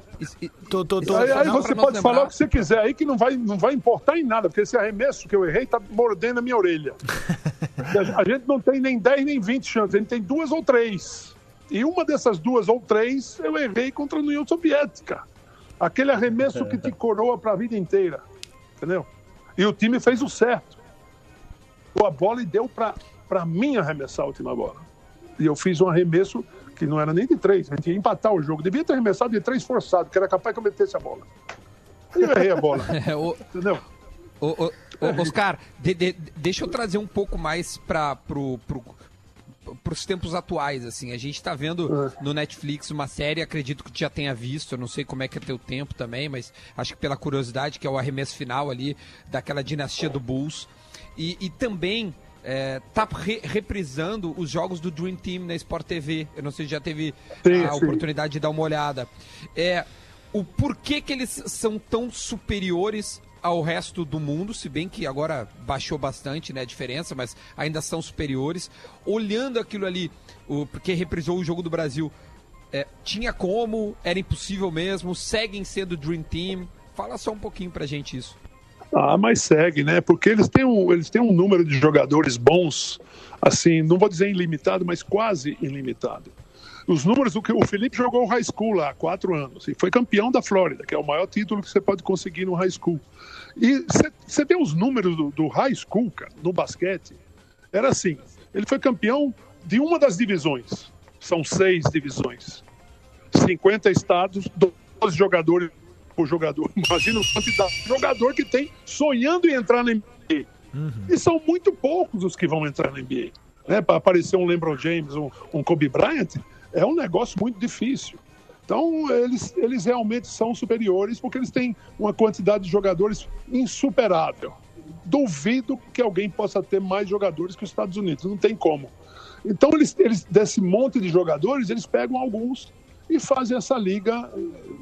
Tô, tô, tô, aí aí não, você pode falar lembrar- o que você quiser aí que não vai, não vai importar em nada, porque esse arremesso que eu errei tá mordendo a minha orelha. A, a gente não tem nem 10 nem 20 chances, a gente tem duas ou três. E uma dessas duas ou três eu errei contra a União Soviética. Aquele arremesso que te coroa para a vida inteira. Entendeu? E o time fez o certo. Pô, A bola e deu para mim arremessar a última bola. E eu fiz um arremesso que não era nem de três, a gente ia empatar o jogo. Devia ter arremessado de três forçado, que era capaz que eu metesse a bola. E eu errei a bola. É, o- Entendeu? Ô, ô, ô, Oscar, de- de- deixa eu trazer um pouco mais para pro, pro, os tempos atuais, assim. A gente tá vendo no Netflix uma série, acredito que já tenha visto, eu não sei como é que é teu tempo também, mas acho que pela curiosidade, que é o arremesso final ali daquela dinastia do Bulls. E, e também é, tá re- reprisando os jogos do Dream Team na Sport TV. Eu não sei se já teve Sim, a sim. oportunidade de dar uma olhada. É, o porquê que eles são tão superiores ao resto do mundo, se bem que agora baixou bastante né, a diferença, mas ainda são superiores. Olhando aquilo ali, o, porque reprisou o jogo do Brasil, é, tinha como, era impossível mesmo, seguem sendo Dream Team. Fala só um pouquinho pra gente isso. Ah, mas segue, né? Porque eles têm, um, eles têm um número de jogadores bons, assim, não vou dizer ilimitado, mas quase ilimitado. Os números, o que o Felipe jogou high school lá há quatro anos e foi campeão da Flórida, que é o maior título que você pode conseguir no high school. E você vê os números do, do high school, cara, no basquete, era assim: ele foi campeão de uma das divisões, são seis divisões, 50 estados, 12 jogadores por jogador. Imagina a quantidade de jogador que tem sonhando em entrar na NBA. E são muito poucos os que vão entrar na NBA. Né? Para aparecer um LeBron James, um, um Kobe Bryant, é um negócio muito difícil. Então, eles, eles realmente são superiores porque eles têm uma quantidade de jogadores insuperável. Duvido que alguém possa ter mais jogadores que os Estados Unidos, não tem como. Então, eles, eles desse monte de jogadores, eles pegam alguns e fazem essa liga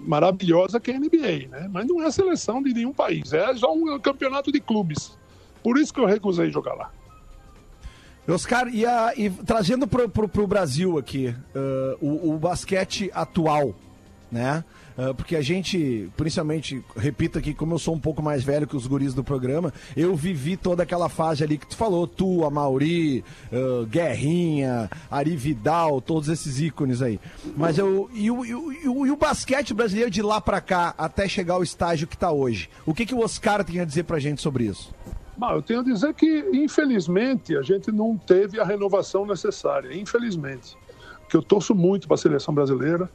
maravilhosa que é a NBA, né? Mas não é seleção de nenhum país, é só um campeonato de clubes. Por isso que eu recusei jogar lá. Oscar, e, a- e trazendo pro, pro Brasil aqui, ah, o, o basquete atual, né? Ah, porque a gente, principalmente, repito aqui, como eu sou um pouco mais velho que os guris do programa, eu vivi toda aquela fase ali que tu falou, tu, a Mauri, ah, Guerrinha, Ari Vidal, todos esses ícones aí. Mas eu. E o, e o- e o- basquete brasileiro de lá pra cá, até chegar ao estágio que tá hoje? O que, que o Oscar tem a dizer pra gente sobre isso? Bom, eu tenho a dizer que, infelizmente, a gente não teve a renovação necessária. Infelizmente. Porque eu torço muito para a seleção brasileira.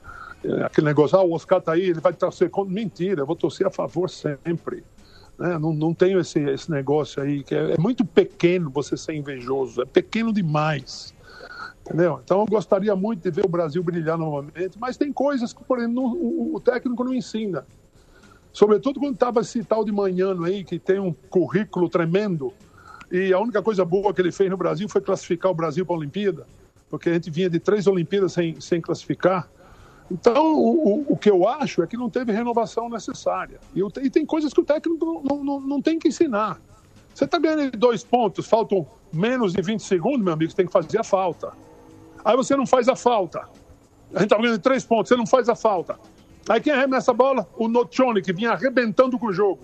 É, aquele negócio, ah, o Oscar tá aí, ele vai torcer contra. Mentira, eu vou torcer a favor sempre. né? Não, não tenho esse, esse negócio aí, que é, é muito pequeno você ser invejoso. É pequeno demais. Entendeu? Então eu gostaria muito de ver o Brasil brilhar novamente, mas tem coisas que, por exemplo, não- o, o técnico não ensina. Sobretudo quando estava esse tal de Manhano aí, que tem um currículo tremendo, e a única coisa boa que ele fez no Brasil foi classificar o Brasil para a Olimpíada, porque a gente vinha de três Olimpíadas sem, sem classificar. Então, o, o- que eu acho é que não teve renovação necessária. E, o- e tem coisas que o técnico não, não- não, tem que ensinar. Você está ganhando dois pontos, faltam menos de 20 segundos, meu amigo, você tem que fazer a falta. Aí você não faz a falta. A gente estava ganhando três pontos, você não faz a falta. Aí quem arremessa a bola? O Nocione, que vinha arrebentando com o jogo.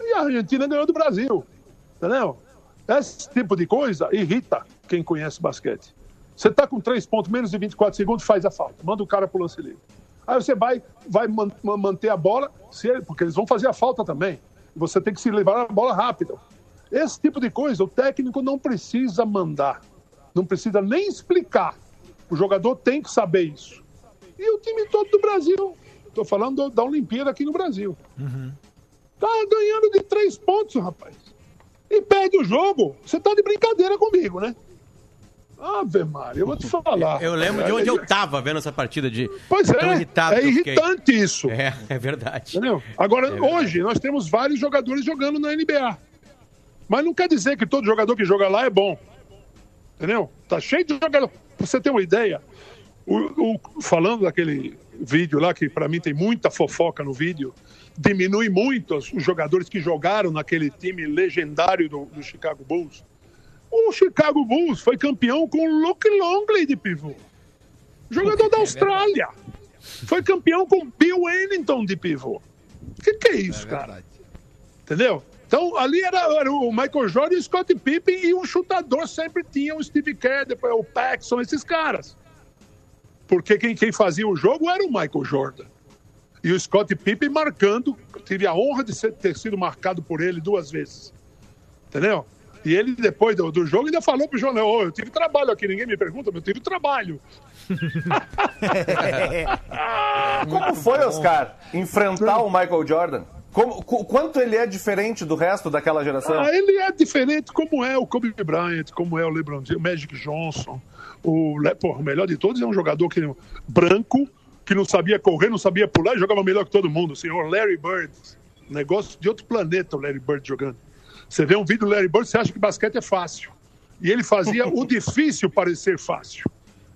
E a Argentina ganhou do Brasil. Entendeu? Esse tipo de coisa irrita quem conhece basquete. Você está com três pontos, menos de 24 segundos, faz a falta. Manda o cara pro lance livre. Aí você vai, vai man- man- manter a bola, ele- porque eles vão fazer a falta também. Você tem que se levar a bola rápido. Esse tipo de coisa, o técnico não precisa mandar. Não precisa nem explicar. O jogador tem que saber isso. E o time todo do Brasil. Estou falando da Olimpíada aqui no Brasil. Tá ganhando de três pontos, rapaz. E perde o jogo. Você tá de brincadeira comigo, né? Ave Maria, eu vou te falar. Eu lembro de onde eu tava vendo essa partida de. Pois tão é, irritado é irritante isso. É, é verdade. Entendeu? Agora, É verdade. hoje, nós temos vários jogadores jogando na NBA. Mas não quer dizer que todo jogador que joga lá é bom. Entendeu? Tá cheio de jogador. Pra você ter uma ideia, o, o- falando daquele vídeo lá, que pra mim tem muita fofoca no vídeo, diminui muito os, os jogadores que jogaram naquele time legendário do, do Chicago Bulls. O Chicago Bulls foi campeão com o Luke Longley de pivô. Jogador da Austrália. Foi campeão com Bill Wellington de pivô. O que, que é isso, cara? Entendeu? Então, ali era, era o Michael Jordan e o Scott Pippen e um chutador sempre tinha o Steve Kerr, depois o Paxson, esses caras. Porque quem, quem fazia o jogo era o Michael Jordan. E o Scott Pippen marcando, tive a honra de ser- ter sido marcado por ele duas vezes. Entendeu? E ele, depois do, do jogo, ainda falou pro João "Ô, eu tive trabalho aqui, ninguém me pergunta, mas eu tive trabalho. Como foi, Oscar, enfrentar o Michael Jordan? Como, qu- quanto ele é diferente do resto daquela geração? Ah, ele é diferente como é o Kobe Bryant, como é o LeBron James, o Magic Johnson. O, porra, o melhor de todos é um jogador que, branco, que não sabia correr, não sabia pular e jogava melhor que todo mundo. O senhor Larry Bird. Negócio de outro planeta o Larry Bird jogando. Você vê um vídeo do Larry Bird, você acha que basquete é fácil. E ele fazia o difícil parecer fácil.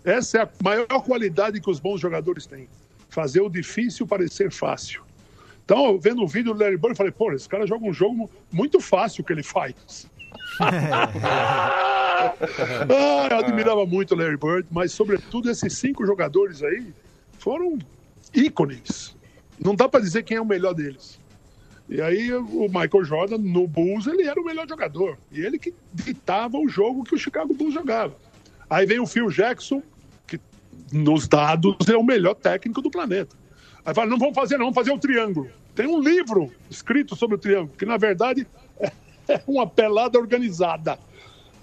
Essa é a maior qualidade que os bons jogadores têm. Fazer o difícil parecer fácil. Então, vendo o vídeo do Larry Bird, eu falei, pô, esse cara joga um jogo muito fácil que ele faz. ah, eu admirava muito o Larry Bird, mas sobretudo esses cinco jogadores aí foram ícones. Não dá para dizer quem é o melhor deles. E aí o Michael Jordan no Bulls ele era o melhor jogador e ele que ditava o jogo que o Chicago Bulls jogava. Aí vem o Phil Jackson que nos dados é o melhor técnico do planeta. Aí fala não vamos fazer não, vamos fazer o triângulo. Tem um livro escrito sobre o triângulo que na verdade é uma pelada organizada,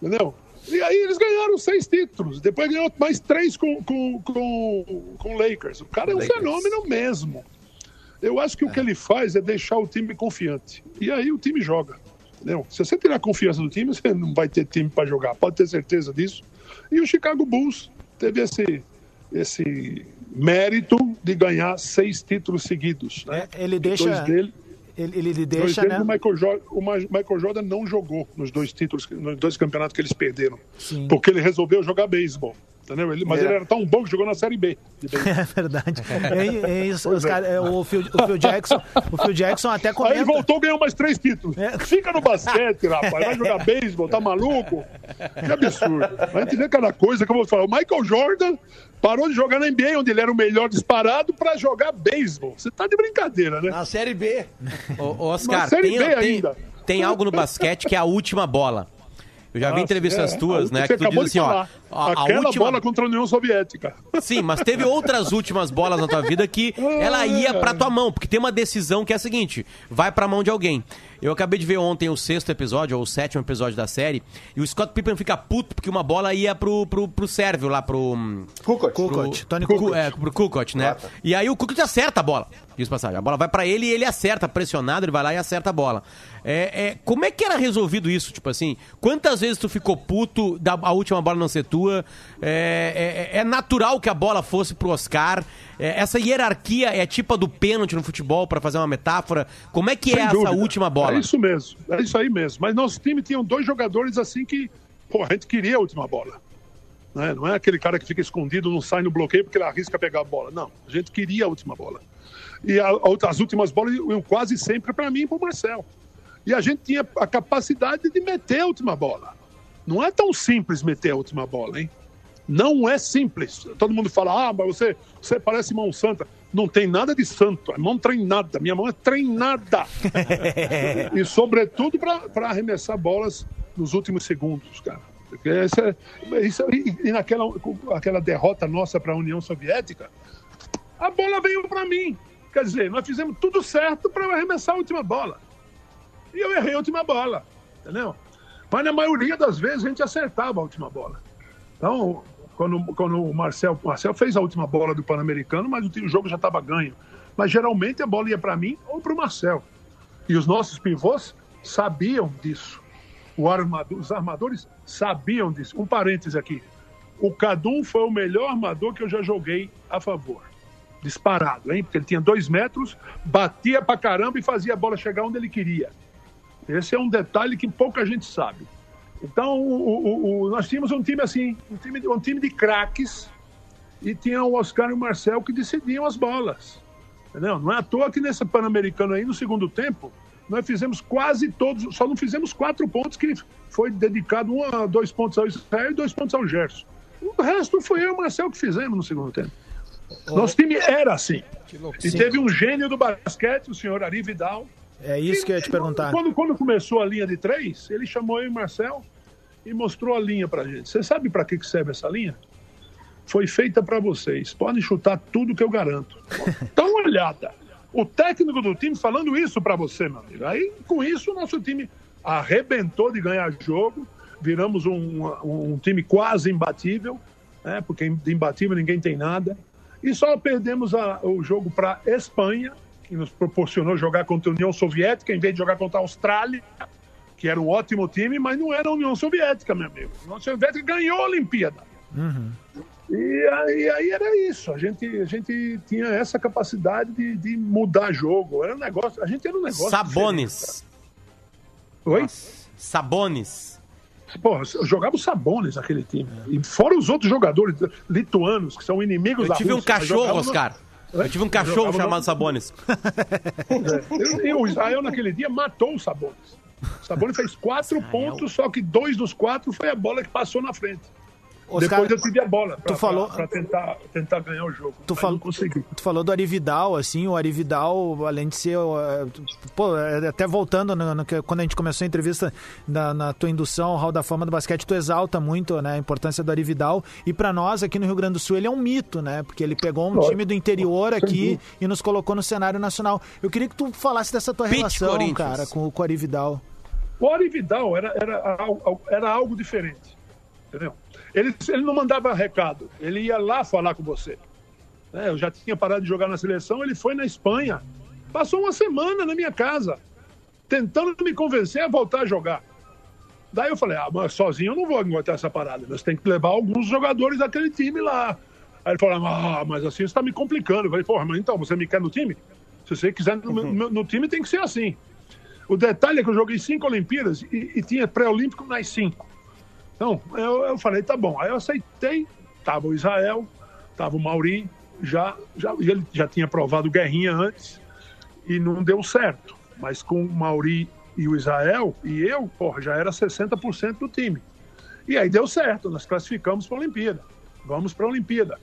entendeu? E aí eles ganharam seis títulos. Depois ganhou mais três com com, com, com Lakers. O cara é um Lakers. fenômeno mesmo. Eu acho que o que ele faz é deixar o time confiante. E aí o time joga. Entendeu? Se você tirar a confiança do time, você não vai ter time para jogar. Pode ter certeza disso. E o Chicago Bulls teve esse, esse mérito de ganhar seis títulos seguidos. Né? Ele E deixa. dois dele, Ele, ele dois deixa, né? o, Michael Jordan, o Michael Jordan não jogou nos dois títulos, nos dois campeonatos que eles perderam. Sim. Porque ele resolveu jogar beisebol. Entendeu? Ele, mas É. ele era tão bom que jogou na Série B. É verdade. É, é isso, os cara- é, o, Phil, o Phil Jackson, o Phil Jackson até Aí comenta. ele voltou a ganhar mais três títulos. Fica no basquete, rapaz. Vai jogar beisebol, tá maluco? Que absurdo. A gente vê cada coisa que eu vou falar. O Michael Jordan parou de jogar na NBA, onde ele era o melhor disparado, pra jogar beisebol. Você tá de brincadeira, né? Na Série B. Ô, Oscar, Na Série tem, B tem, ainda. tem algo no basquete que é a última bola. Eu já vi Nossa, entrevistas é, tuas, a- né? Que tu diz assim, ó. A, a Aquela última bola contra a União Soviética. Sim, mas teve outras últimas bolas na tua vida que ela ia pra tua mão, porque tem uma decisão que é a seguinte: vai pra mão de alguém. Eu acabei de ver ontem o sexto episódio, ou o sétimo episódio da série, e o Scott Pippen fica puto porque uma bola ia pro, pro, pro Sérvio lá, pro. Kukoc. Kukoc, Tony Ku- Kukoc. É, pro Kukoc, né? E aí o Kukoc acerta a bola, diz passagem. A bola vai pra ele e ele acerta, pressionado, ele vai lá e acerta a bola. É, é, como é que era resolvido isso? Tipo assim, quantas vezes tu ficou puto da a última bola não ser tua? É, é- é natural que a bola fosse pro Oscar? É, essa hierarquia é tipo a do pênalti no futebol, pra fazer uma metáfora? Como é que Sem é essa dúvida. última bola? É isso mesmo, é isso aí mesmo. Mas nosso time tinha dois jogadores assim que, pô, a gente queria a última bola. Né? Não é aquele cara que fica escondido, não sai no bloqueio porque ele arrisca pegar a bola. Não, a gente queria a última bola. E a- a- as últimas bolas iam quase sempre para mim e para o Marcel. E a gente tinha a capacidade de meter a última bola. Não é tão simples meter a última bola, hein? Não é simples. Todo mundo fala, ah, mas você, você parece mão santa. Não tem nada de santo, é mão treinada. Minha mão é treinada. e, sobretudo, para arremessar bolas nos últimos segundos, cara. É- isso, e, e naquela aquela derrota nossa para a União Soviética, a bola veio para mim. Quer dizer, nós fizemos tudo certo para arremessar a última bola. E eu errei a última bola, entendeu? Mas na maioria das vezes a gente acertava a última bola. Então, quando, quando o Marcel, Marcel fez a última bola do Pan-Americano, mas o, jogo já estava ganho. Mas geralmente a bola ia para mim ou para o Marcel. E os nossos pivôs sabiam disso. Armador, os armadores sabiam disso. Um parêntese aqui. O Cadum foi o melhor armador que eu já joguei a favor. Disparado, hein? Porque ele tinha dois metros, batia pra caramba e fazia a bola chegar onde ele queria. Esse é um detalhe que pouca gente sabe. Então, o- o- o- nós tínhamos um time assim, um time, de- um time de craques, e tinha o Oscar e o Marcel que decidiam as bolas. Entendeu? Não é à toa que nesse Pan-Americano aí, no segundo tempo, nós fizemos quase todos, só não fizemos quatro pontos, que foi dedicado um a dois pontos ao Israel e dois pontos ao Gerson. O resto foi eu e o Marcel que fizemos no segundo tempo. Nosso time era assim. E teve um gênio do basquete, o senhor Ari Vidal, É isso que eu ia te perguntar. quando, quando começou a linha de três, ele chamou eu e o Marcel e mostrou a linha pra gente. Você sabe pra que que serve essa linha? Foi feita pra vocês. Podem chutar tudo que eu garanto. Dá uma olhada. O técnico do time falando isso pra você, meu amigo. Aí, com isso, o nosso time arrebentou de ganhar jogo. Viramos um, um time quase imbatível, né? porque de imbatível ninguém tem nada. E só perdemos a- o jogo para Espanha, que nos proporcionou jogar contra a União Soviética, em vez de jogar contra a Austrália, que era um ótimo time, mas não era a União Soviética, meu amigo. A União Soviética ganhou a Olimpíada. E aí, aí era isso. A gente, a gente tinha essa capacidade de, de mudar jogo. Era um negócio. A gente era um negócio. Sabones. Oi? Sabones. Porra, eu jogava os Sabones naquele time. E fora os outros jogadores lituanos, que são inimigos Eu da tive um Rússia, mas cachorro, jogavam no- Oscar. Eu tive um Eu cachorro no- chamado Sabones. É. E o Israel naquele dia matou o Sabones. O Sabones fez quatro pontos, só que dois dos quatro foi a bola que passou na frente. Oscar, Depois eu tive a bola pra, tu falou- pra- pra tentar, tentar ganhar o jogo. Tu, fal... não consegui. tu falou do Arividal, assim, o Arividal, além de ser. Pô, é, até voltando no- no que- quando a gente começou a entrevista na, na tua indução ao Hall da Fama do Basquete, tu exalta muito né, a importância do Arividal. E pra nós, aqui no Rio Grande do Sul, ele é um mito, né? Porque ele pegou um time do interior aqui e nos colocou no cenário nacional. Eu queria que tu falasse dessa tua Pete relação, cara, com, com o Arividal. O Arividal era, era, era algo diferente. Entendeu? Ele, ele não mandava recado, ele ia lá falar com você. É, eu já tinha parado de jogar na seleção, ele foi na Espanha. Passou uma semana na minha casa, tentando me convencer a voltar a jogar. Daí eu falei, ah, mas sozinho eu não vou aguentar essa parada. Nós temos que levar alguns jogadores daquele time lá. Aí ele falou, ah, mas assim você está me complicando. Eu falei, porra, mas então, você me quer no time? Se você quiser no, no- no time, tem que ser assim. O detalhe é que eu joguei cinco Olimpíadas e, e tinha pré-olímpico nas cinco. Então, eu, eu falei, tá bom. Aí eu aceitei, tava o Israel, tava o Mauri, já, já, ele já tinha provado guerrinha antes e não deu certo. Mas com o Mauri e o Israel e eu, porra, já era 60% do time. E aí deu certo, nós classificamos para a Olimpíada. Vamos para a Olimpíada.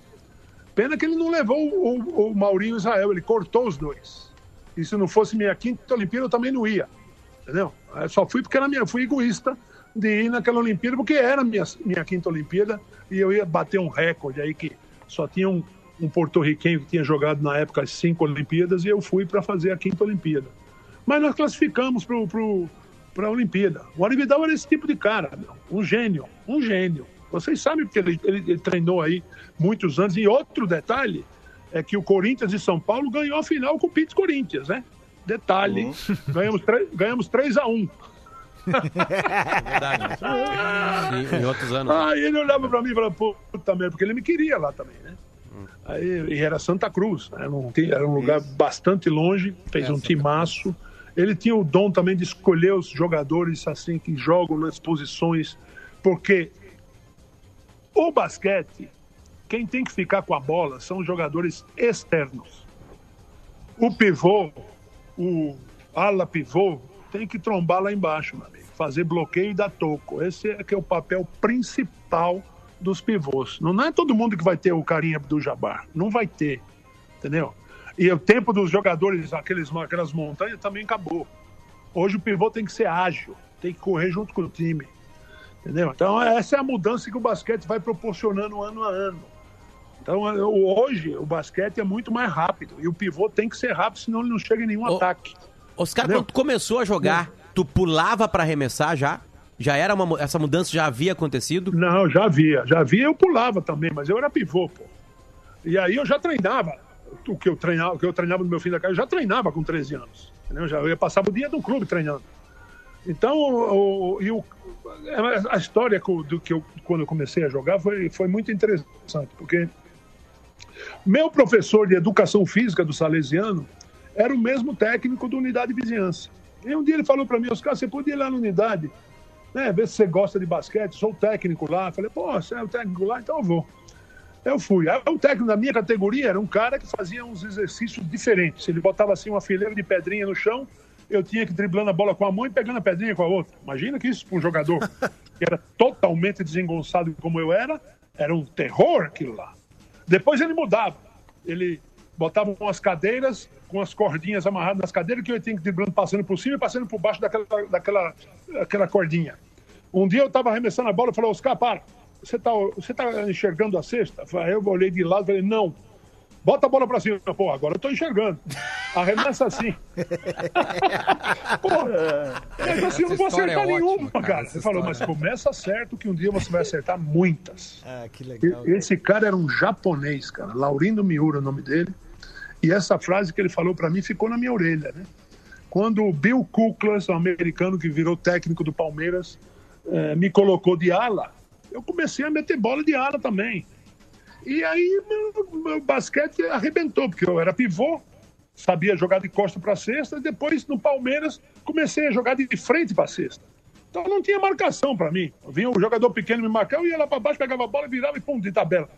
Pena que ele não levou o, o, o e o Israel, ele cortou os dois. E se não fosse minha quinta Olimpíada, eu também não ia. Entendeu? Eu só fui porque era minha, fui egoísta de ir naquela Olimpíada, porque era minha, minha quinta Olimpíada e eu ia bater um recorde aí que só tinha um, um porto-riquenho que tinha jogado na época as cinco Olimpíadas e eu fui para fazer a quinta Olimpíada. Mas nós classificamos para a Olimpíada. O Arividal era esse tipo de cara, um gênio, um gênio. Vocês sabem porque ele, ele, ele treinou aí muitos anos. E outro detalhe é que o Corinthians de São Paulo ganhou a final com o Pits Corinthians, né? Detalhe, ganhamos, tre- ganhamos 3 a 1 Verdade. Sim, em outros anos. Aí ele olhava pra mim e falava, puta merda, porque ele me queria lá também, né? Aí, e era Santa Cruz, né? Não tinha- era um lugar bastante longe, fez um timaço. Ele tinha o dom também de escolher os jogadores assim que jogam nas posições, porque o basquete, quem tem que ficar com a bola são os jogadores externos. O pivô, o ala pivô, tem que trombar lá embaixo, meu amigo. Fazer bloqueio e dar toco. Esse é que é o papel principal dos pivôs. Não, é todo mundo que vai ter o carinha do Jabbar. Não vai ter. Entendeu? E o tempo dos jogadores, aqueles, aquelas montanhas, também acabou. Hoje o pivô tem que ser ágil, tem que correr junto com o time. Entendeu? Então, essa é a mudança que o basquete vai proporcionando ano a ano. Então, hoje, o basquete é muito mais rápido. E o pivô tem que ser rápido, senão ele não chega em nenhum ataque. Oscar, Entendeu? quando tu começou a jogar, tu pulava pra arremessar já? Já era uma, essa mudança já havia acontecido? Não, já havia. Já havia, eu pulava também, mas eu era pivô, pô. E aí eu já treinava. O que eu treinava, o que eu treinava no meu fim da carreira, eu já treinava com 13 anos. Entendeu? Já, eu ia passar o dia do clube treinando. Então, o, o- e o- a história do que eu, quando eu comecei a jogar foi, foi muito interessante, porque meu professor de educação física do Salesiano era o mesmo técnico da unidade de vizinhança. E um dia ele falou para mim, Oscar, você podia ir lá na unidade, né, ver se você gosta de basquete, sou técnico lá. Eu falei, pô, você é o técnico lá, então eu vou. Eu fui. O técnico da minha categoria era um cara que fazia uns exercícios diferentes. Ele botava assim uma fileira de pedrinha no chão, eu tinha que driblando a bola com a mão e pegando a pedrinha com a outra. Imagina que isso para um jogador que era totalmente desengonçado como eu era, era um terror aquilo lá. Depois ele mudava. Ele botava umas cadeiras com as cordinhas amarradas nas cadeiras que eu tinha que driblando, passando por cima e passando por baixo daquela, daquela, daquela cordinha. Um dia eu estava arremessando a bola e falei, Oscar, para, você está você tá enxergando a cesta? Aí eu olhei de lado e falei, não. Bota a bola pra cima. Pô, agora eu tô enxergando. Arremessa assim. Pô, mas assim, eu não vou história acertar é nenhuma, cara. cara, Ele falou, mas começa certo que um dia você vai acertar muitas. Ah, que E- Esse cara era um japonês, cara. Laurindo Miura é o nome dele. E essa frase que ele falou pra mim ficou na minha orelha, né? Quando o Bill Kuklas, um americano que virou técnico do Palmeiras, eh, me colocou de ala, eu comecei a meter bola de ala também. E aí meu, meu basquete arrebentou, porque eu era pivô, sabia jogar de costa para cesta, e depois no Palmeiras comecei a jogar de frente para cesta. Então não tinha marcação para mim. Vinha o jogador pequeno me marcar, eu ia lá para baixo, pegava a bola, virava e pum, de tabela.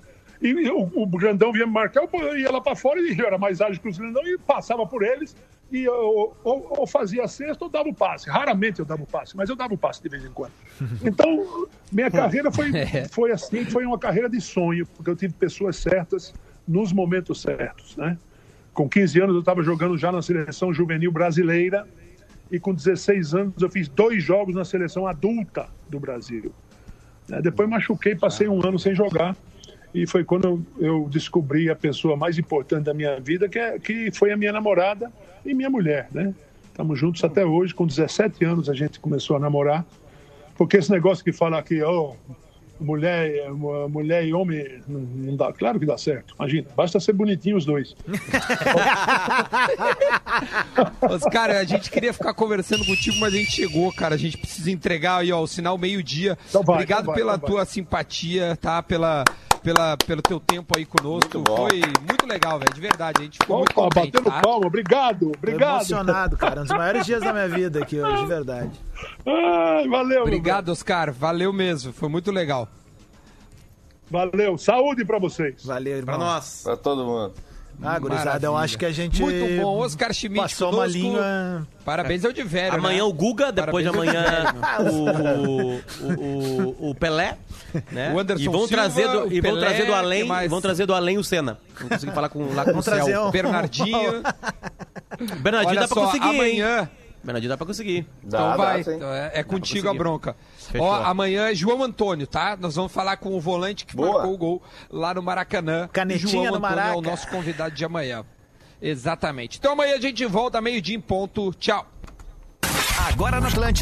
E, o, o grandão vinha me marcar, eu ia lá para fora e eu era mais ágil que os grandão e passava por eles e eu, ou, ou fazia a cesta ou dava o passe. Raramente eu dava o passe, mas eu dava o passe de vez em quando. Então, minha carreira foi, foi assim, foi uma carreira de sonho, porque eu tive pessoas certas nos momentos certos, né? Com 15 anos eu estava jogando já na seleção juvenil brasileira e com 16 anos eu fiz dois jogos na seleção adulta do Brasil. Né? Depois machuquei, passei um ano sem jogar e foi quando eu, descobri a pessoa mais importante da minha vida, que, é, que foi a minha namorada e minha mulher, né? Estamos juntos até hoje, com 17 anos a gente começou a namorar, porque esse negócio que fala aqui, ó, mulher, mulher e homem, não, dá, claro que dá certo, imagina, basta ser bonitinho os dois. Mas, cara, a gente queria ficar conversando contigo, mas a gente chegou, cara. A gente precisa entregar aí, ó, o sinal meio-dia. Então vai, Obrigado então vai, pela então tua simpatia, tá? Pela, pela, pelo teu tempo aí conosco. Muito. Foi muito legal, velho. De verdade. A gente ficou muito Opa, contente, batendo tá? palma, obrigado, Tô obrigado. emocionado, cara. Um dos maiores dias da minha vida aqui hoje, de verdade. Ai, valeu, Obrigado, Oscar. Valeu mesmo. Foi muito legal. Valeu, saúde pra vocês. Valeu, irmão. Pra nós. Pra todo mundo. Ah, gurizada, eu acho que a gente. Muito bom. Oscar Schmidt Passou uma conosco. linha. Parabéns ao de velho, Amanhã né? o Guga, depois Parabéns de amanhã o, o, o, o Pelé. Né? O Anderson e vão Silva, trazer do, o e vão trazer do além, mais? vão trazer do além o Senna. Não consegui falar com lá com o céu. um- Bernardinho. Bernardinho Olha dá pra só, conseguir, hein? Bernardinho dá pra conseguir. Dá, Então dá, vai, sim. então é, é contigo a bronca. Fechou. Ó, amanhã é João Antônio, tá? Nós vamos falar com o volante que Boa. marcou o gol lá no Maracanã. Canetinha João no Antônio é o Maraca. nosso convidado de amanhã. Exatamente. Então amanhã a gente volta meio-dia em ponto. Tchau. Agora na Atlântida.